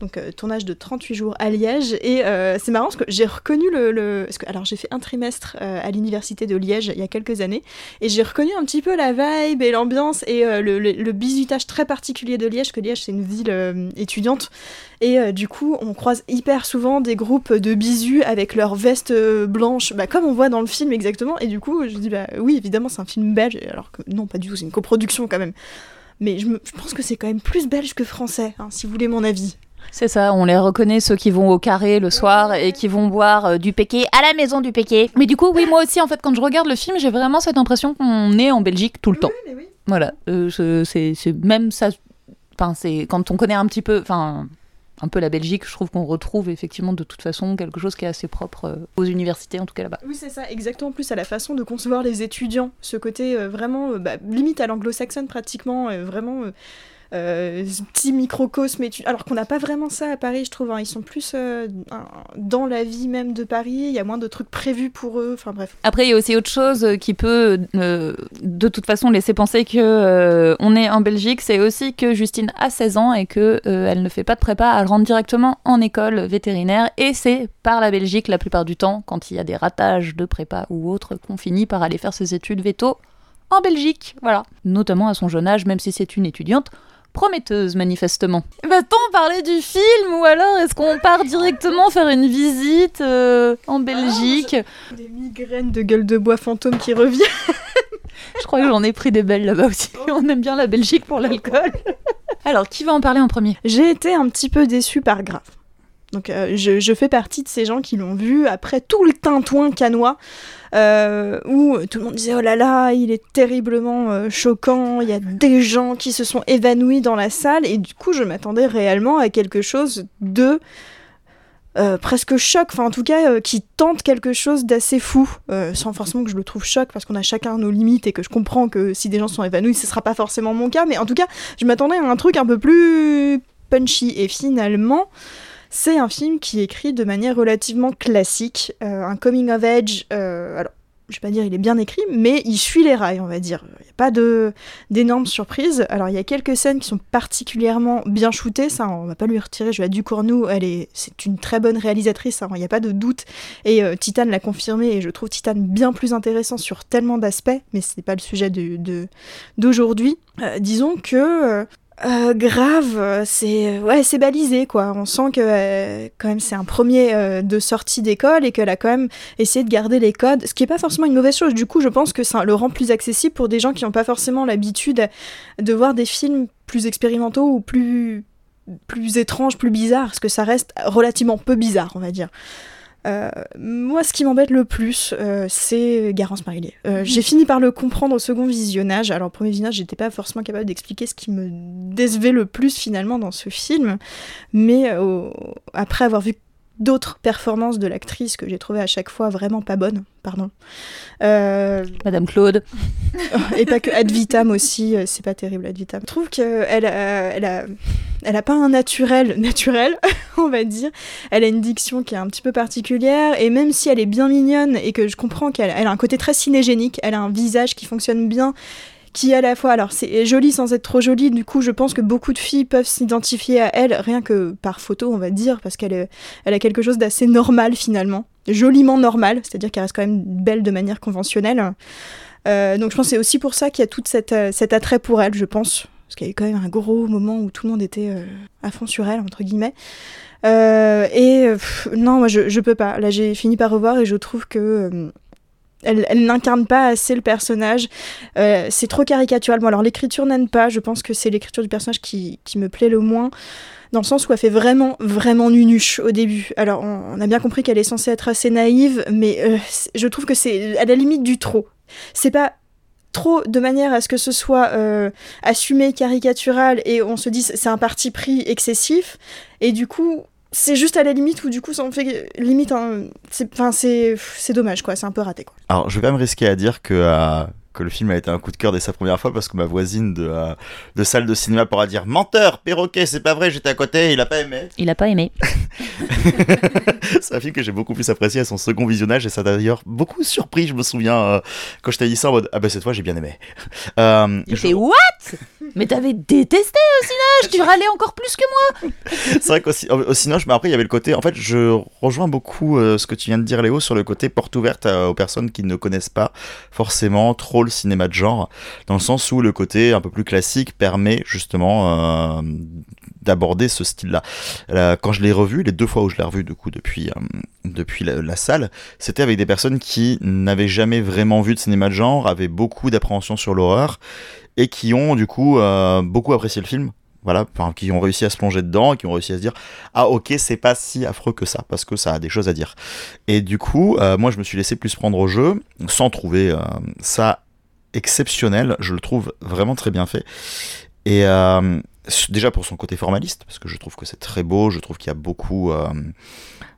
Donc, euh, tournage de 38 jours à Liège. Et euh, c'est marrant parce que j'ai reconnu le. parce que, alors, j'ai fait un trimestre euh, à l'université de Liège il y a quelques années. Et j'ai reconnu un petit peu la vibe et l'ambiance et le, le, le bisutage très particulier de Liège, que Liège, c'est une ville étudiante. Et du coup, on croise hyper souvent des groupes de bisous avec leurs vestes blanches, bah, comme on voit dans le film exactement. Et du coup, je dis, bah oui, évidemment, c'est un film belge, alors que non, pas du tout, c'est une coproduction quand même. Mais je, me- je pense que c'est quand même plus belge que français, hein, si vous voulez mon avis. C'est ça, on les reconnaît ceux qui vont au carré le soir et qui vont boire euh, du péqué à la maison du péqué. Mais du coup, oui, moi aussi, en fait, quand je regarde le film, j'ai vraiment cette impression qu'on est en Belgique tout le temps. mais oui. Voilà, euh, c'est même ça. Enfin, c'est quand on connaît un petit peu, enfin, un peu la Belgique, je trouve qu'on retrouve effectivement de toute façon quelque chose qui est assez propre euh, aux universités, en tout cas là-bas. Oui, c'est ça, exactement. En plus, à la façon de concevoir les étudiants, ce côté euh, vraiment, euh, bah, limite à l'anglo-saxonne pratiquement, vraiment euh, petit microcosme. Alors qu'on n'a pas vraiment ça à Paris, je trouve. hein. Ils sont plus euh, dans la vie même de Paris, il y a moins de trucs prévus pour eux, enfin bref. Après, il y a aussi autre chose qui peut, euh, de toute façon, laisser penser que euh, on est en Belgique. C'est aussi que Justine a 16 ans et que elle ne fait pas de prépa. Elle rentre directement en école vétérinaire et c'est par la Belgique la plupart du temps, quand il y a des ratages de prépa ou autre, qu'on finit par aller faire ses études véto en Belgique. Voilà. Notamment à son jeune âge, même si c'est une étudiante prometteuse manifestement. Va-t-on parler du film ou alors est-ce qu'on part directement faire une visite euh, en Belgique Des migraines de gueule de bois fantôme qui reviennent. [LAUGHS] Je crois que j'en ai pris des belles là-bas aussi. On aime bien la Belgique pour l'alcool. [LAUGHS] Alors, qui va en parler en premier? J'ai été un petit peu déçue par Grave. Donc euh, je, je fais partie de ces gens qui l'ont vu après tout le tintouin canois, euh, où tout le monde disait oh là là, il est terriblement euh, choquant, il y a des gens qui se sont évanouis dans la salle, et du coup je m'attendais réellement à quelque chose de euh, presque choc, enfin en tout cas qui tente quelque chose d'assez fou, sans forcément que je le trouve choc, parce qu'on a chacun nos limites et que je comprends que si des gens sont évanouis, ce sera pas forcément mon cas, mais en tout cas je m'attendais à un truc un peu plus punchy, et finalement c'est un film qui est écrit de manière relativement classique, euh, un coming of age. euh, alors, je vais pas dire il est bien écrit, mais il suit les rails, on va dire. Il n'y a pas de d'énormes surprises. Alors, il y a quelques scènes qui sont particulièrement bien shootées, ça, on va pas lui retirer. Je vais à Ducournau, elle est, c'est une très bonne réalisatrice, ça, il n'y a pas de doute. Et euh, Titan l'a confirmé, et je trouve Titan bien plus intéressant sur tellement d'aspects, mais ce n'est pas le sujet de, de- d'aujourd'hui. Euh, disons que euh, grave, c'est balisé quoi. On sent que euh, quand même c'est un premier euh, de sortie d'école et qu'elle a quand même essayé de garder les codes, ce qui est pas forcément une mauvaise chose. Du coup, je pense que ça le rend plus accessible pour des gens qui n'ont pas forcément l'habitude de voir des films plus expérimentaux ou plus plus étrange, plus bizarre, parce que ça reste relativement peu bizarre, on va dire. Euh, moi, ce qui m'embête le plus, euh, c'est Garance Marillier. Euh, J'ai fini par le comprendre au second visionnage. Alors, au premier visionnage, j'étais pas forcément capable d'expliquer ce qui me décevait le plus finalement dans ce film. Mais après avoir vu d'autres performances de l'actrice que j'ai trouvé à chaque fois vraiment pas bonnes, pardon. Euh, Madame Claude. [LAUGHS] et pas que Ad Vitam aussi, euh, c'est pas terrible Ad Vitam. Je trouve qu'elle a, elle a, elle a pas un naturel [LAUGHS] naturel, on va dire. Elle a une diction qui est un petit peu particulière et même si elle est bien mignonne et que je comprends qu'elle elle a un côté très cinégénique, elle a un visage qui fonctionne bien qui à la fois, alors c'est joli sans être trop joli, du coup je pense que beaucoup de filles peuvent s'identifier à elle, rien que par photo on va dire, parce qu'elle elle a quelque chose d'assez normal finalement, joliment normal, c'est-à-dire qu'elle reste quand même belle de manière conventionnelle. Euh, donc je pense que c'est aussi pour ça qu'il y a tout euh, cet attrait pour elle, je pense, parce qu'il y a eu quand même un gros moment où tout le monde était euh, à fond sur elle, entre guillemets. et non, moi je, je peux pas. Là j'ai fini par revoir et je trouve que elle, n'incarne pas assez le personnage. Euh, c'est trop caricatural. Bon, alors l'écriture n'aime pas. Je pense que c'est l'écriture du personnage qui, me plaît le moins. Dans le sens où elle fait vraiment, vraiment nunuche au début. Alors, on, a bien compris qu'elle est censée être assez naïve, mais euh, je trouve que c'est à la limite du trop. C'est pas trop de manière à ce que ce soit euh, assumé, caricatural, et on se dise c'est un parti pris excessif. Et du coup, c'est juste à la limite où du coup ça en fait limite enfin c'est c'est dommage quoi c'est un peu raté quoi alors je vais pas me risquer à dire que euh, que le film a été un coup de cœur dès sa première fois parce que ma voisine de, euh, de salle de cinéma pourra dire menteur, perroquet, c'est pas vrai, j'étais à côté, il a pas aimé. Il a pas aimé. [LAUGHS] c'est un film que j'ai beaucoup plus apprécié à son second visionnage et ça a d'ailleurs beaucoup surpris, je me souviens, euh, quand je t'ai dit ça en mode ah bah cette fois j'ai bien aimé. Euh, il fait what? Mais t'avais détesté cinéma, tu râlais encore plus que moi. c'est vrai qu'au mais après il y avait le côté, en fait je rejoins beaucoup euh, ce que tu viens de dire Léo sur le côté porte ouverte aux personnes qui ne connaissent pas forcément trop le cinéma de genre, dans le sens où le côté un peu plus classique permet justement euh, d'aborder ce style-là. Euh, quand je l'ai revu, les deux fois où je l'ai revu du coup depuis, euh, depuis la, salle, c'était avec des personnes qui n'avaient jamais vraiment vu de cinéma de genre, avaient beaucoup d'appréhension sur l'horreur et qui ont du coup beaucoup apprécié le film voilà, qui ont réussi à se plonger dedans, qui ont réussi à se dire ah ok c'est pas si affreux que ça parce que ça a des choses à dire. Et du coup, moi je me suis laissé plus prendre au jeu sans trouver ça exceptionnel, je le trouve vraiment très bien fait. Et euh, déjà pour son côté formaliste, parce que je trouve que c'est très beau, je trouve qu'il y a beaucoup euh,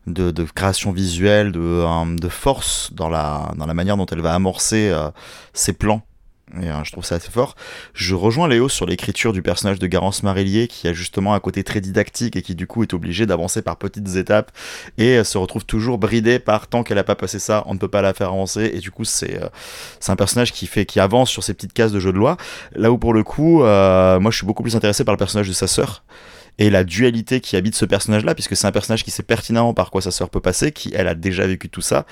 de, création visuelle, de, euh, de, force dans la, dans la manière dont elle va amorcer ses plans et euh, je trouve ça assez fort. Je rejoins Léo sur l'écriture du personnage de Garance Marillier, qui a justement un côté très didactique et qui du coup est obligé d'avancer par petites étapes et se retrouve toujours bridé par tant qu'elle a pas passé ça, on ne peut pas la faire avancer. Et du coup, c'est euh, c'est un personnage qui fait qui avance sur ces petites cases de jeu de loi. Là où pour le coup, euh, moi je suis beaucoup plus intéressé par le personnage de sa sœur et la dualité qui habite ce personnage-là, puisque c'est un personnage qui sait pertinemment par quoi sa sœur peut passer, qui elle a déjà vécu tout ça,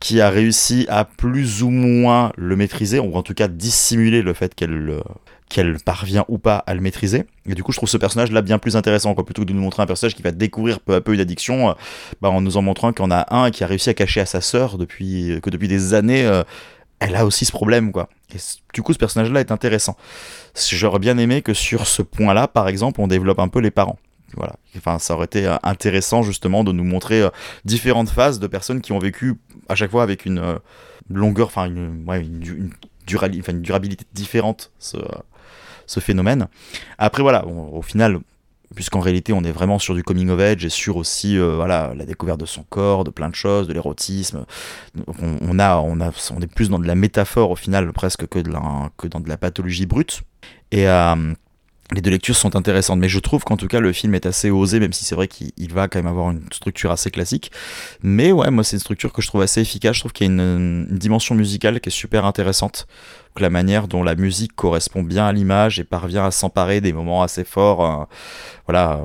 qui a réussi à plus ou moins le maîtriser, ou en tout cas dissimuler le fait qu'elle qu'elle parvient ou pas à le maîtriser. Et du coup, je trouve ce personnage-là bien plus intéressant, quoi. Plutôt que de nous montrer un personnage qui va découvrir peu à peu une addiction, euh, bah, en nous en montrant qu'il y en a un qui a réussi à cacher à sa sœur depuis, que depuis des années, euh, elle a aussi ce problème, quoi. Et du coup, ce personnage-là est intéressant. J'aurais bien aimé que sur ce point-là, par exemple, on développe un peu les parents. Voilà. Enfin, ça aurait été euh, intéressant justement de nous montrer euh, différentes phases de personnes qui ont vécu à chaque fois avec une euh, longueur, enfin une, une, durabilité différente ce, phénomène. Après voilà, au final, puisqu'en réalité on est vraiment sur du coming of age et sur aussi euh, voilà la découverte de son corps, de plein de choses, de l'érotisme. On, a, on a, on est plus dans de la métaphore au final presque que, de la, que dans de la pathologie brute. Et euh, les deux lectures sont intéressantes, mais je trouve qu'en tout cas le film est assez osé, même si c'est vrai qu'il va quand même avoir une structure assez classique. Mais ouais, moi c'est une structure que je trouve assez efficace. Je trouve qu'il y a une, dimension musicale qui est super intéressante. Que la manière dont la musique correspond bien à l'image et parvient à s'emparer des moments assez forts. Euh, voilà.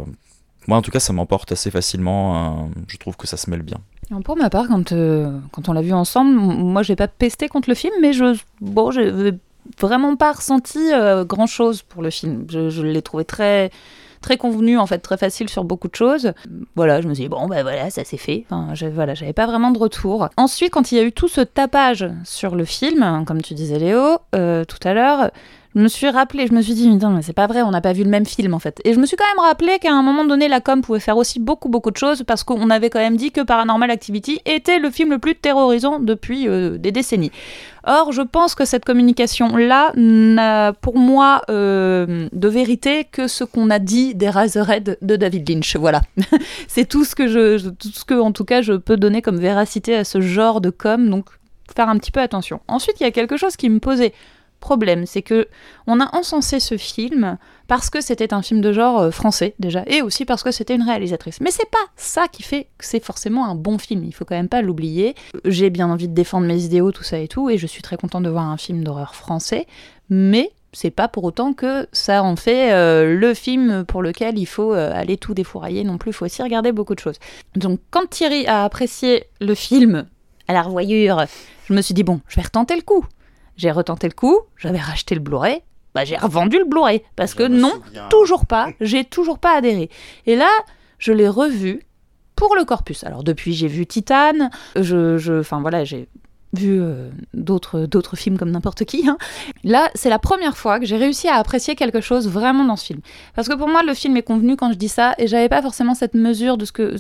Moi en tout cas ça m'emporte assez facilement. Euh, je trouve que ça se mêle bien. Pour ma part, quand, euh, quand on l'a vu ensemble, moi j'ai pas pesté contre le film, mais je, bon, j'ai vraiment pas ressenti euh, grand chose pour le film. Je, l'ai trouvé très très convenu en fait très facile sur beaucoup de choses. Voilà je me suis dit bon ben voilà ça s'est fait. Enfin je, voilà j'avais pas vraiment de retour. Ensuite quand il y a eu tout ce tapage sur le film comme tu disais Léo euh, tout à l'heure je me suis rappelé, je me suis dit, mais c'est pas vrai, on n'a pas vu le même film en fait. Et je me suis quand même rappelé qu'à un moment donné, la com pouvait faire aussi beaucoup, beaucoup de choses parce qu'on avait quand même dit que Paranormal Activity était le film le plus terrorisant depuis euh, des décennies. Or, je pense que cette communication-là n'a pour moi euh, de vérité que ce qu'on a dit des Razorhead de David Lynch. Voilà. [LAUGHS] c'est tout ce que je, tout ce que, en tout cas, je peux donner comme véracité à ce genre de com. Donc, faire un petit peu attention. Ensuite, il y a quelque chose qui me posait problème, c'est que on a encensé ce film parce que c'était un film de genre euh, français déjà, et aussi parce que c'était une réalisatrice. Mais c'est pas ça qui fait que c'est forcément un bon film, il faut quand même pas l'oublier. J'ai bien envie de défendre mes idéaux, tout ça et tout, et je suis très contente de voir un film d'horreur français, mais c'est pas pour autant que ça en fait euh, le film pour lequel il faut euh, aller tout défourailler non plus, il faut aussi regarder beaucoup de choses. Donc quand Thierry a apprécié le film à la revoyure, je me suis dit bon, je vais retenter le coup. J'ai retenté le coup, j'avais racheté le Blu-ray, bah j'ai revendu le Blu-ray parce que non, toujours pas, j'ai toujours pas adhéré. Et là, je l'ai revu pour le corpus. Alors depuis, j'ai vu Titan, je, je, enfin voilà, j'ai vu euh, d'autres films comme n'importe qui. Hein. Là, c'est la première fois que j'ai réussi à apprécier quelque chose vraiment dans ce film. Parce que pour moi, le film est convenu quand je dis ça, et j'avais pas forcément cette mesure de ce que.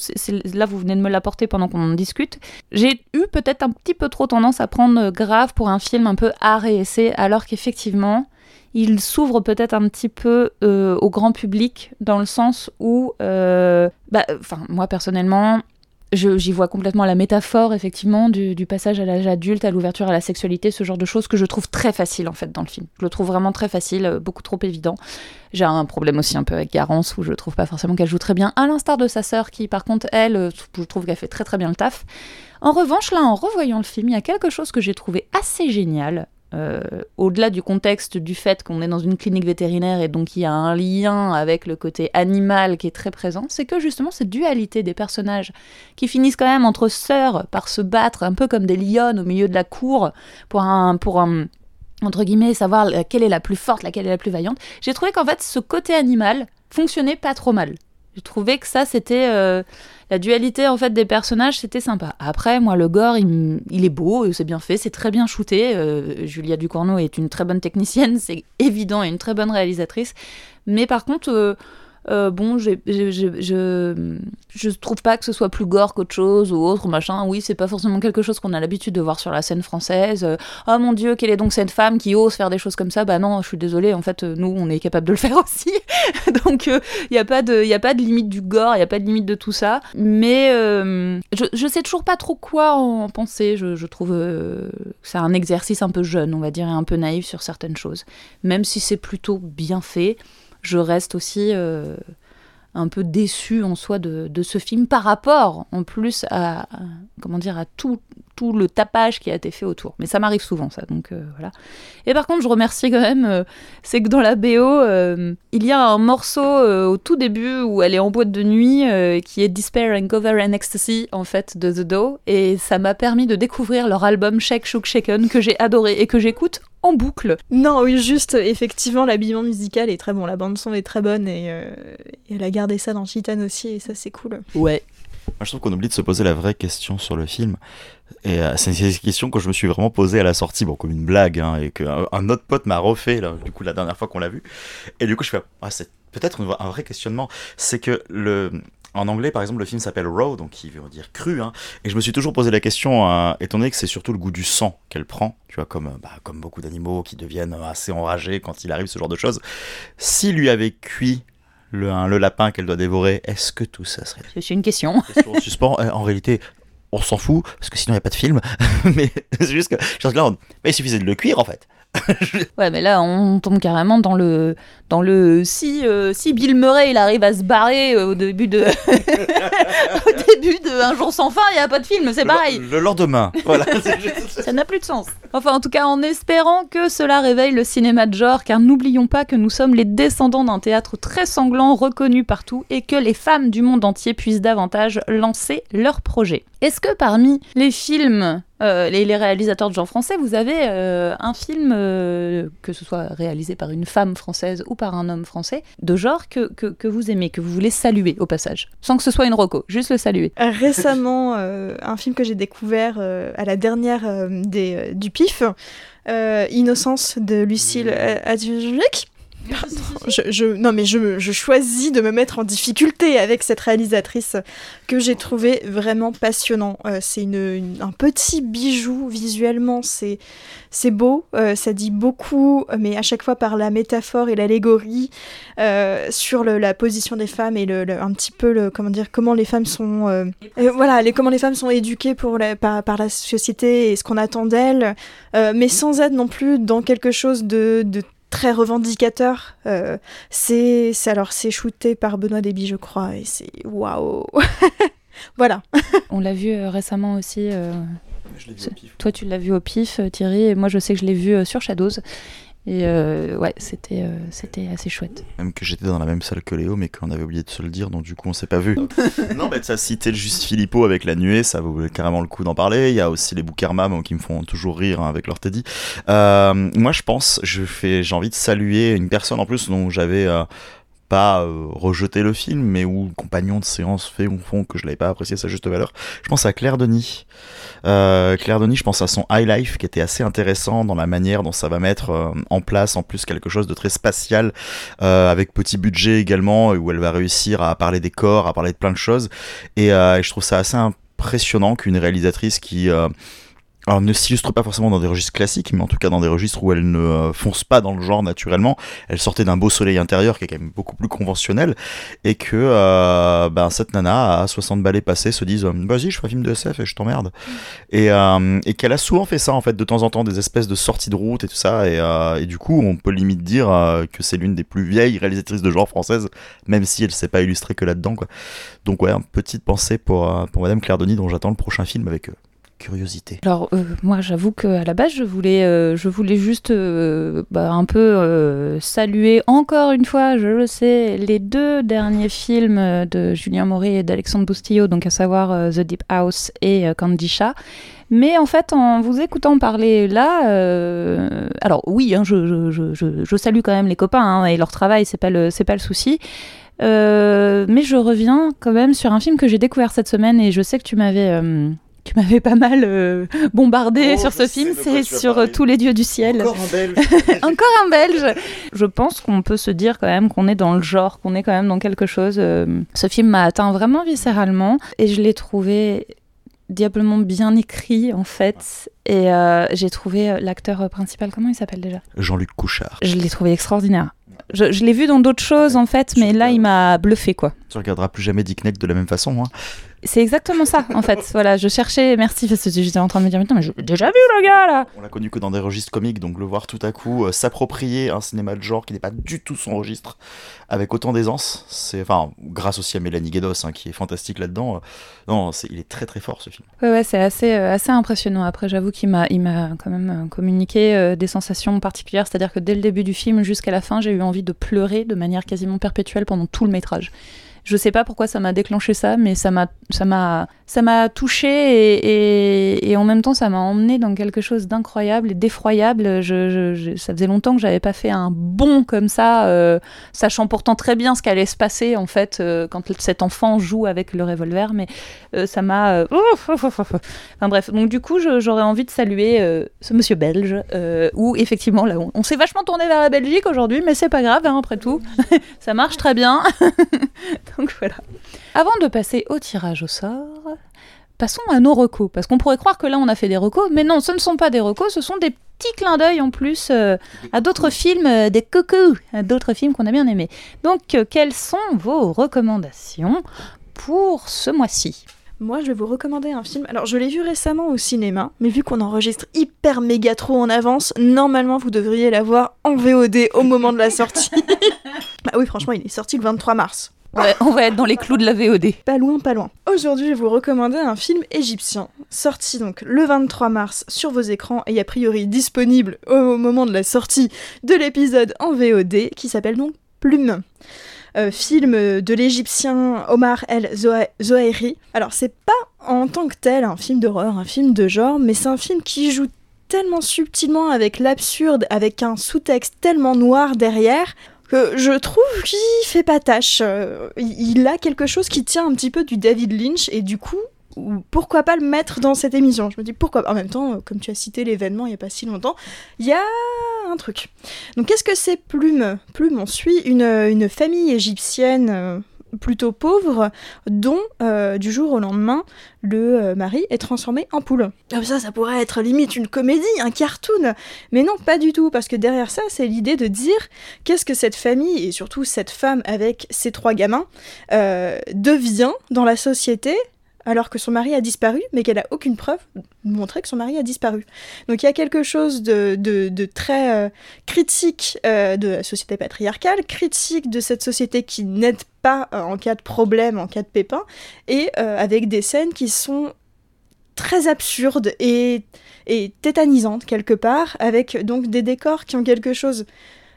là, vous venez de me l'apporter pendant qu'on en discute. J'ai eu peut-être un petit peu trop tendance à prendre grave pour un film un peu art et essai, alors qu'effectivement, il s'ouvre peut-être un petit peu euh, au grand public dans le sens où, euh, bah, enfin, moi personnellement, J'y vois complètement la métaphore, effectivement, du, passage à l'âge adulte, à l'ouverture à la sexualité, ce genre de choses que je trouve très facile, en fait, dans le film. Je le trouve vraiment très facile, euh, beaucoup trop évident. J'ai un problème aussi un peu avec Garance, où je trouve pas forcément qu'elle joue très bien, à l'instar de sa sœur, qui, par contre, elle, euh, je trouve qu'elle fait très très bien le taf. En revanche, là, en revoyant le film, il y a quelque chose que j'ai trouvé assez génial, euh, au-delà du contexte du fait qu'on est dans une clinique vétérinaire et donc il y a un lien avec le côté animal qui est très présent, c'est que justement cette dualité des personnages qui finissent quand même entre sœurs par se battre un peu comme des lionnes au milieu de la cour pour un, pour un, entre guillemets, savoir laquelle est la plus forte, laquelle est la plus vaillante, j'ai trouvé qu'en fait ce côté animal fonctionnait pas trop mal. J'ai trouvé que ça, c'était euh, la dualité en fait des personnages, c'était sympa. Après, moi, le gore, il, est beau, c'est bien fait, c'est très bien shooté. Euh, Julia Ducournau est une très bonne technicienne, [LAUGHS] c'est évident, et une très bonne réalisatrice. Mais par contre, euh, bon, je, je, trouve pas que ce soit plus gore qu'autre chose ou autre, machin. Oui, c'est pas forcément quelque chose qu'on a l'habitude de voir sur la scène française. Euh, oh mon dieu, quelle est donc cette femme qui ose faire des choses comme ça? Bah non, je suis désolée, en fait, euh, nous, on est capable de le [LAUGHS] faire aussi. [LAUGHS] donc, il n'y a, pas de, y a pas de limite du gore, il n'y a pas de limite de tout ça. Mais je, je sais toujours pas trop quoi en penser. Je, trouve que c'est un exercice un peu jeune, on va dire, et un peu naïf sur certaines choses. Même si c'est plutôt bien fait je reste aussi euh, un peu déçue en soi de, ce film par rapport en plus à, comment dire à tout, le tapage qui a été fait autour. Mais ça m'arrive souvent ça, donc euh, voilà. Et par contre, je remercie quand même, euh, c'est que dans la BO, il y a un morceau au tout début où elle est en boîte de nuit qui est Despair and Cover and Ecstasy en fait de The Do, et ça m'a permis de découvrir leur album Shake Shook Shaken que j'ai adoré et que j'écoute en boucle. Non, oui, juste, effectivement, l'habillement musical est très bon, la bande-son est très bonne et, euh, elle a gardé ça dans Titan aussi et ça, c'est cool. Ouais. Moi, je trouve qu'on oublie de se poser la vraie question sur le film. Et euh, c'est une question que je me suis vraiment posée à la sortie, bon, comme une blague, hein, et qu'un un autre pote m'a refait, là, du coup, la dernière fois qu'on l'a vu. Et du coup, je fais, ah, c'est peut-être un vrai questionnement. C'est que le, en anglais, par exemple, le film s'appelle Raw, donc qui veut dire cru. Hein, et je me suis toujours posé la question, euh, étant donné que c'est surtout le goût du sang qu'elle prend, tu vois, comme, bah, comme beaucoup d'animaux qui deviennent assez enragés quand il arrive ce genre de choses. S'il lui avait cuit le, le lapin qu'elle doit dévorer, est-ce que tout ça serait. C'est une question. [LAUGHS] question suspens. Euh, en réalité, on s'en fout, parce que sinon il n'y a pas de film. [LAUGHS] mais c'est juste que, je là, mais il suffisait de le cuire en fait. [LAUGHS] ouais, mais là, on tombe carrément dans le, dans le si, euh, si Bill Murray il arrive à se barrer euh, au début de, [LAUGHS] au début de Un jour sans fin, il y a pas de film, c'est pareil. Le, lendemain, [LAUGHS] voilà. Ça n'a plus de sens. Enfin, en tout cas, en espérant que cela réveille le cinéma de genre, car n'oublions pas que nous sommes les descendants d'un théâtre très sanglant, reconnu partout, et que les femmes du monde entier puissent davantage lancer leurs projets. Est-ce que parmi les films euh, les, les réalisateurs de genre français, vous avez euh, un film, euh, que ce soit réalisé par une femme française ou par un homme français, de genre que, que, que vous aimez, que vous voulez saluer au passage, sans que ce soit une roco, juste le saluer. Récemment, euh, un film que j'ai découvert euh, à la dernière euh, des, euh, du PIF, euh, Innocence de Lucille euh, Je, je- non mais je, je choisis de me mettre en difficulté avec cette réalisatrice que j'ai trouvé vraiment passionnant. Euh, c'est une, une- un petit bijou visuellement, c'est c'est beau, euh, ça dit beaucoup, mais à chaque fois par la métaphore et l'allégorie euh, sur le- la position des femmes et le, le- un petit peu le comment dire comment les femmes sont voilà les comment les femmes sont éduquées pour la- par, par la société et ce qu'on attend d'elles, mais sans être non plus dans quelque chose de, de très revendicateur. Euh, c'est c'est- alors c'est shooté par Benoît Déby je crois et c'est waouh. [LAUGHS] voilà. On l'a vu euh, récemment aussi. euh, Je l'ai vu C'est- au pif. toi, tu l'as vu au pif, euh, Thierry, et moi, je sais que je l'ai vu sur Shadows. Et euh, ouais, c'était euh, c'était assez chouette. Même que j'étais dans la même salle que Léo, mais qu'on avait oublié de se le dire, donc du coup on s'est pas vu. [LAUGHS] non, mais ça cité le juste Philippot avec la nuée, ça vaut carrément le coup d'en parler. Il y a aussi les Boukarma bon, qui me font toujours rire hein, avec leur Teddy. Euh, moi je pense, je fais, j'ai envie de saluer une personne en plus dont j'avais euh, euh, rejeté le film, mais où compagnon de séance fait ou fond que je l'avais pas apprécié sa juste valeur. Je pense à Claire Denis. Euh, Claire Denis, je pense à son High Life qui était assez intéressant dans la manière dont ça va mettre euh, en place en plus quelque chose de très spatial avec petit budget également où elle va réussir à parler des corps, à parler de plein de choses et je trouve ça assez impressionnant qu'une réalisatrice qui alors, ne s'illustre pas forcément dans des registres classiques, mais en tout cas dans des registres où elle ne euh, fonce pas dans le genre naturellement. Elle sortait d'un beau soleil intérieur qui est quand même beaucoup plus conventionnel, et que euh, ben, cette nana à 60 balais passés se dise euh, Vas-y, je fais un film de SF et je t'emmerde. Et, qu'elle a souvent fait ça en fait, de temps en temps, des espèces de sorties de route et tout ça, et, du coup, on peut limite dire que c'est l'une des plus vieilles réalisatrices de genre française, même si elle s'est pas illustrée que là-dedans. Quoi. Donc, ouais, une petite pensée pour, pour Madame Claire Denis, dont j'attends le prochain film avec euh, curiosité. Alors, euh, moi, j'avoue qu'à la base, je voulais, euh, je voulais juste euh, bah, un peu saluer encore une fois, je le sais, les deux derniers films de Julien Maury et d'Alexandre Boustillot, donc à savoir The Deep House et Candy. Mais en fait, en vous écoutant parler là, alors oui, hein, je, salue quand même les copains hein, et leur travail, c'est pas le, pas le souci. Mais je reviens quand même sur un film que j'ai découvert cette semaine et je sais que tu m'avais, tu m'avais pas mal euh, bombardé Oh, sur ce film. C'est sur euh, parler. Tous les dieux du ciel. Encore un belge [LAUGHS] Encore un belge. Je pense qu'on peut se dire quand même qu'on est dans le genre, qu'on est quand même dans quelque chose. euh, Ce film m'a atteint vraiment viscéralement et je l'ai trouvé diablement bien écrit en fait. Et euh, j'ai trouvé l'acteur principal, comment il s'appelle déjà? Jean-Luc Couchard. Je l'ai trouvé extraordinaire. Je, je l'ai vu dans d'autres choses en fait, mais là il m'a bluffé quoi. Tu regarderas plus jamais Dick Neck de la même façon. Hein. C'est exactement ça en fait. Voilà, je cherchais, merci parce que j'étais en train de me dire, mais, putain, mais je l'ai déjà vu le gars là On l'a connu que dans des registres comiques, donc le voir tout à coup euh, s'approprier un cinéma de genre qui n'est pas du tout son registre avec autant d'aisance, c'est enfin grâce aussi à Mélanie Guedos hein, qui est fantastique là-dedans. euh, non, c'est, il est très très fort ce film. Ouais, ouais, c'est assez, euh, assez impressionnant. Après, j'avoue qu'il m'a, il m'a quand même communiqué des sensations particulières. C'est-à-dire que dès le début du film jusqu'à la fin, j'ai eu envie de pleurer de manière quasiment perpétuelle pendant tout le métrage. Je sais pas pourquoi ça m'a déclenché ça, mais ça m'a, ça m'a, ça m'a touché et, en même temps ça m'a emmené dans quelque chose d'incroyable et d'effroyable. Ça faisait longtemps que j'avais pas fait un bond comme ça, euh, sachant pourtant très bien ce qu'allait se passer en fait euh, quand cet enfant joue avec le revolver, mais euh, ça m'a. Enfin bref, donc du coup j'aurais envie de saluer ce monsieur belge, où effectivement là on, on s'est vachement tourné vers la Belgique aujourd'hui, mais c'est pas grave hein, après tout, [LAUGHS] ça marche très bien. [LAUGHS] [LAUGHS] donc voilà. Avant de passer au tirage au sort, passons à nos recos, parce qu'on pourrait croire que là on a fait des recos, mais non, ce ne sont pas des recos, ce sont des petits clins d'œil en plus euh, à d'autres films, euh, des coucous, à d'autres films qu'on a bien aimés. Donc euh, quelles sont vos recommandations pour ce mois-ci? Moi, je vais vous recommander un film. Alors, je l'ai vu récemment au cinéma, mais vu qu'on enregistre hyper méga trop en avance, normalement, vous devriez l'avoir en VOD au moment de la sortie. bah [LAUGHS] oui, franchement, il est sorti le 23 mars. Ouais, on va être dans les clous de la VOD. Pas loin, pas loin. Aujourd'hui, je vais vous recommander un film égyptien, sorti donc le 23 mars sur vos écrans et a priori disponible au moment de la sortie de l'épisode en VOD, qui s'appelle donc Plume. euh, film de l'Égyptien Omar El Zohairi. Alors c'est pas en tant que tel un film d'horreur, un film de genre, mais c'est un film qui joue tellement subtilement avec l'absurde, avec un sous-texte tellement noir derrière, je trouve qu'il fait pas tâche. Euh, il a quelque chose qui tient un petit peu du David Lynch, et du coup, pourquoi pas le mettre dans cette émission? Je me dis pourquoi En même temps, comme tu as cité l'événement il n'y a pas si longtemps, il y a un truc. Donc qu'est-ce que c'est Plume? Plume, on suit une, une famille égyptienne euh, plutôt pauvre dont euh, du jour au lendemain le euh, mari est transformé en poule. Comme ça, ça pourrait être limite une comédie, un cartoon. Mais non, pas du tout, parce que derrière ça, c'est l'idée de dire qu'est-ce que cette famille, et surtout cette femme avec ses trois gamins, devient dans la société alors que son mari a disparu, mais qu'elle a aucune preuve montrer que son mari a disparu. Donc il y a quelque chose de, très euh, critique euh, de la société patriarcale, critique de cette société qui n'aide pas euh, en cas de problème, en cas de pépin, et avec des scènes qui sont très absurdes et, et tétanisantes quelque part, avec donc des décors qui ont quelque chose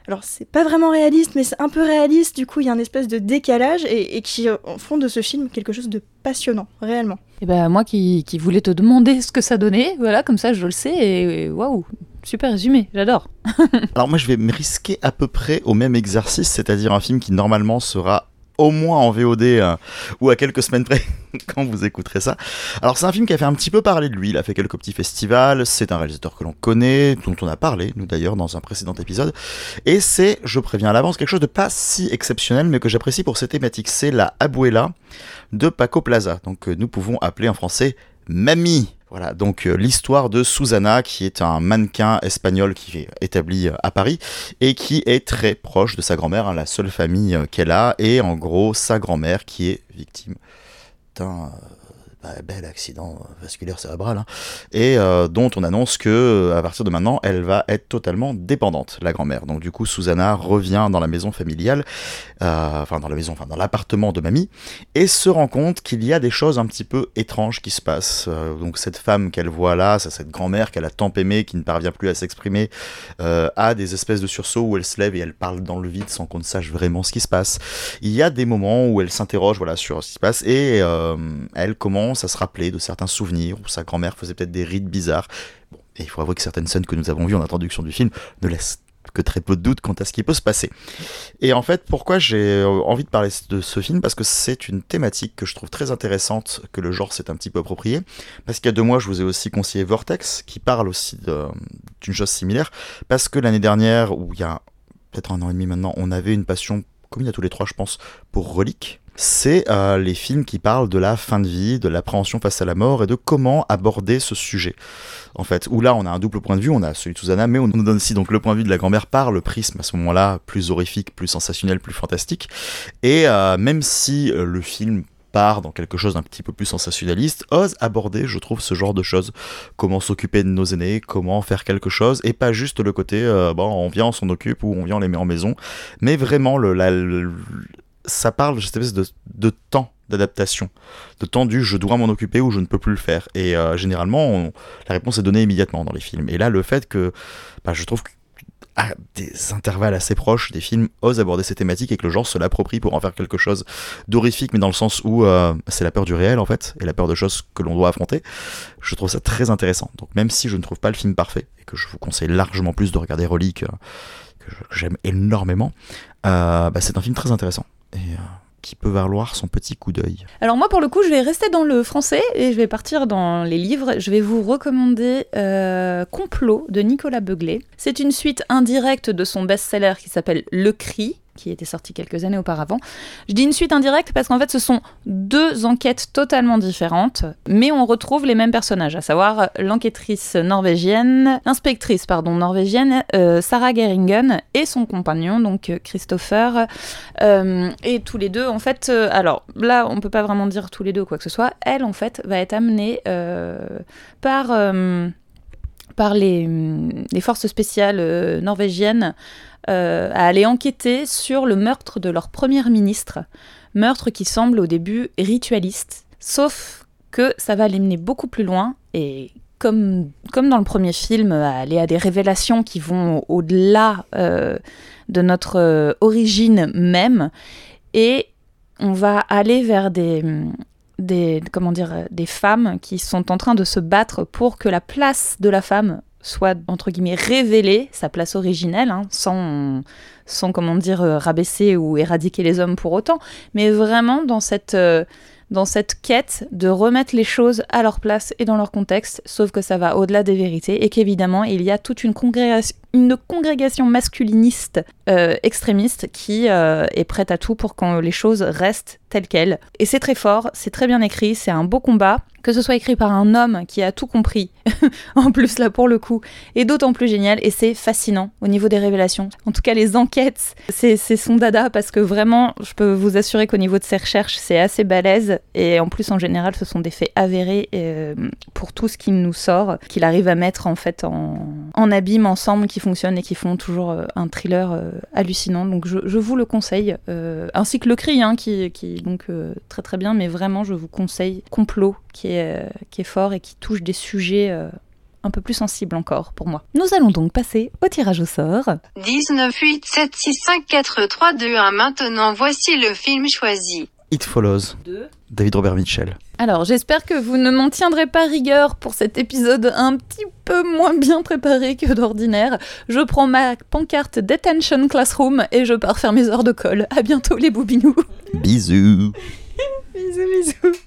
alors c'est pas vraiment réaliste, mais c'est un peu réaliste, du coup il y a un espèce de décalage et, qui euh, font de ce film quelque chose de passionnant, réellement. Et eh ben moi qui, voulais te demander ce que ça donnait, voilà, comme ça je le sais, et waouh, super résumé, j'adore. [LAUGHS] Alors moi je vais me risquer à peu près au même exercice, c'est-à-dire un film qui normalement sera au moins en VOD euh, ou à quelques semaines près [LAUGHS] quand vous écouterez ça. Alors c'est un film qui a fait un petit peu parler de lui, il a fait quelques petits festivals, c'est un réalisateur que l'on connaît, dont on a parlé, nous d'ailleurs, dans un précédent épisode, et c'est, je préviens à l'avance, quelque chose de pas si exceptionnel, mais que j'apprécie pour cette thématique, c'est la Abuela de Paco Plaza, donc euh, nous pouvons appeler en français Mamie. Voilà, donc euh, l'histoire de Susana, qui est un mannequin espagnol qui est établi euh, à Paris et qui est très proche de sa grand-mère, hein, la seule famille euh, qu'elle a, et en gros sa grand-mère qui est victime d'un bel accident vasculaire cérébral, hein, et euh, dont on annonce que à partir de maintenant, elle va être totalement dépendante, la grand-mère. Donc du coup, Susanna revient dans la maison familiale, euh, enfin dans la maison, enfin dans l'appartement de mamie, et se rend compte qu'il y a des choses un petit peu étranges qui se passent. Euh, donc cette femme qu'elle voit là, cette grand-mère qu'elle a tant aimée, qui ne parvient plus à s'exprimer, a des espèces de sursauts où elle se lève et elle parle dans le vide sans qu'on ne sache vraiment ce qui se passe. Il y a des moments où elle s'interroge voilà sur ce qui se passe et elle commence à se rappeler de certains souvenirs où sa grand-mère faisait peut-être des rites bizarres. et il faut avouer que certaines scènes que nous avons vues en introduction du film ne laissent que très peu de doutes quant à ce qui peut se passer. Et en fait, pourquoi j'ai euh, envie de parler de ce film? Parce que c'est une thématique que je trouve très intéressante, que le genre s'est un petit peu approprié. Parce qu'il y a deux mois, je vous ai aussi conseillé Vortex, qui parle aussi d'une chose similaire. Parce que l'année dernière, ou il y a peut-être un an et demi maintenant, on avait une passion, y a tous les trois, je pense, pour Relique c'est euh, les films qui parlent de la fin de vie, de l'appréhension face à la mort et de comment aborder ce sujet. En fait, où là on a un double point de vue, on a celui de Susanna, mais on nous donne aussi donc le point de vue de la grand-mère par le prisme à ce moment-là plus horrifique, plus sensationnel, plus fantastique. Et euh, même si euh, le film part dans quelque chose d'un petit peu plus sensationnaliste, ose aborder, je trouve, ce genre de choses. Comment s'occuper de nos aînés, comment faire quelque chose, et pas juste le côté, bon, on vient, on s'en occupe, ou on vient, on les met en maison, mais vraiment le, la, le, ça parle de cette espèce de, temps d'adaptation, de temps du je dois m'en occuper ou je ne peux plus le faire. Et euh, généralement, la réponse est donnée immédiatement dans les films. Et là, le fait que bah, je trouve qu'à des intervalles assez proches, des films osent aborder ces thématiques et que le genre se l'approprie pour en faire quelque chose d'horrifique, mais dans le sens où euh, c'est la peur du réel en fait, et la peur de choses que l'on doit affronter, je trouve ça très intéressant. Donc même si je ne trouve pas le film parfait, et que je vous conseille largement plus de regarder Relique, euh, que j'aime énormément, bah, c'est un film très intéressant et euh, qui peut valoir son petit coup d'œil. Alors moi pour le coup je vais rester dans le français et je vais partir dans les livres. Je vais vous recommander euh, Complot de Nicolas Beuglé. C'est une suite indirecte de son best-seller qui s'appelle Le Cri qui était sorti quelques années auparavant. Je dis une suite indirecte parce qu'en fait ce sont deux enquêtes totalement différentes, mais on retrouve les mêmes personnages, à savoir l'enquêtrice norvégienne, l'inspectrice pardon norvégienne euh, Sarah Geringen et son compagnon donc Christopher, euh, et tous les deux en fait, euh, alors là on peut pas vraiment dire tous les deux quoi que ce soit, elle en fait va être amenée par par les, forces spéciales norvégiennes euh, à aller enquêter sur le meurtre de leur première ministre. Meurtre qui semble au début ritualiste, sauf que ça va les mener beaucoup plus loin et comme, comme dans le premier film, aller à des révélations qui vont au-delà euh, de notre euh, origine même. Et on va aller vers des, des, comment dire, des femmes qui sont en train de se battre pour que la place de la femme soit, entre guillemets, révélée, sa place originelle, hein, sans, sans, comment dire, euh, rabaisser ou éradiquer les hommes pour autant, mais vraiment dans cette... euh, dans cette quête de remettre les choses à leur place et dans leur contexte, sauf que ça va au-delà des vérités et qu'évidemment il y a toute une congrégation, une congrégation masculiniste euh, extrémiste qui euh, est prête à tout pour que les choses restent telles quelles. Et c'est très fort, c'est très bien écrit, c'est un beau combat, que ce soit écrit par un homme qui a tout compris, [LAUGHS] en plus là pour le coup, et d'autant plus génial, et c'est fascinant au niveau des révélations. En tout cas les enquêtes, c'est son dada parce que vraiment, je peux vous assurer qu'au niveau de ses recherches, c'est assez balèze, et en plus en général ce sont des faits avérés euh, pour tout ce qu'il nous sort, qu'il arrive à mettre en fait en, abîme ensemble, qui fonctionnent et qui font toujours euh, un thriller euh, hallucinant. Donc je, je vous le conseille, euh, ainsi que le cri, hein, qui, qui est donc euh, très très bien, mais vraiment je vous conseille Complot, qui est, euh, qui est fort et qui touche des sujets euh, un peu plus sensibles encore pour moi. Nous allons donc passer au tirage au sort. 19 8 7 6 5 4 3 2 1 Maintenant voici le film choisi. It Follows, David Robert Mitchell. Alors, j'espère que vous ne m'en tiendrez pas rigueur pour cet épisode un petit peu moins bien préparé que d'ordinaire. Je prends ma pancarte Detention Classroom et je pars faire mes heures de colle. À bientôt les boubinous. Bisous [LAUGHS] Bisous, bisous.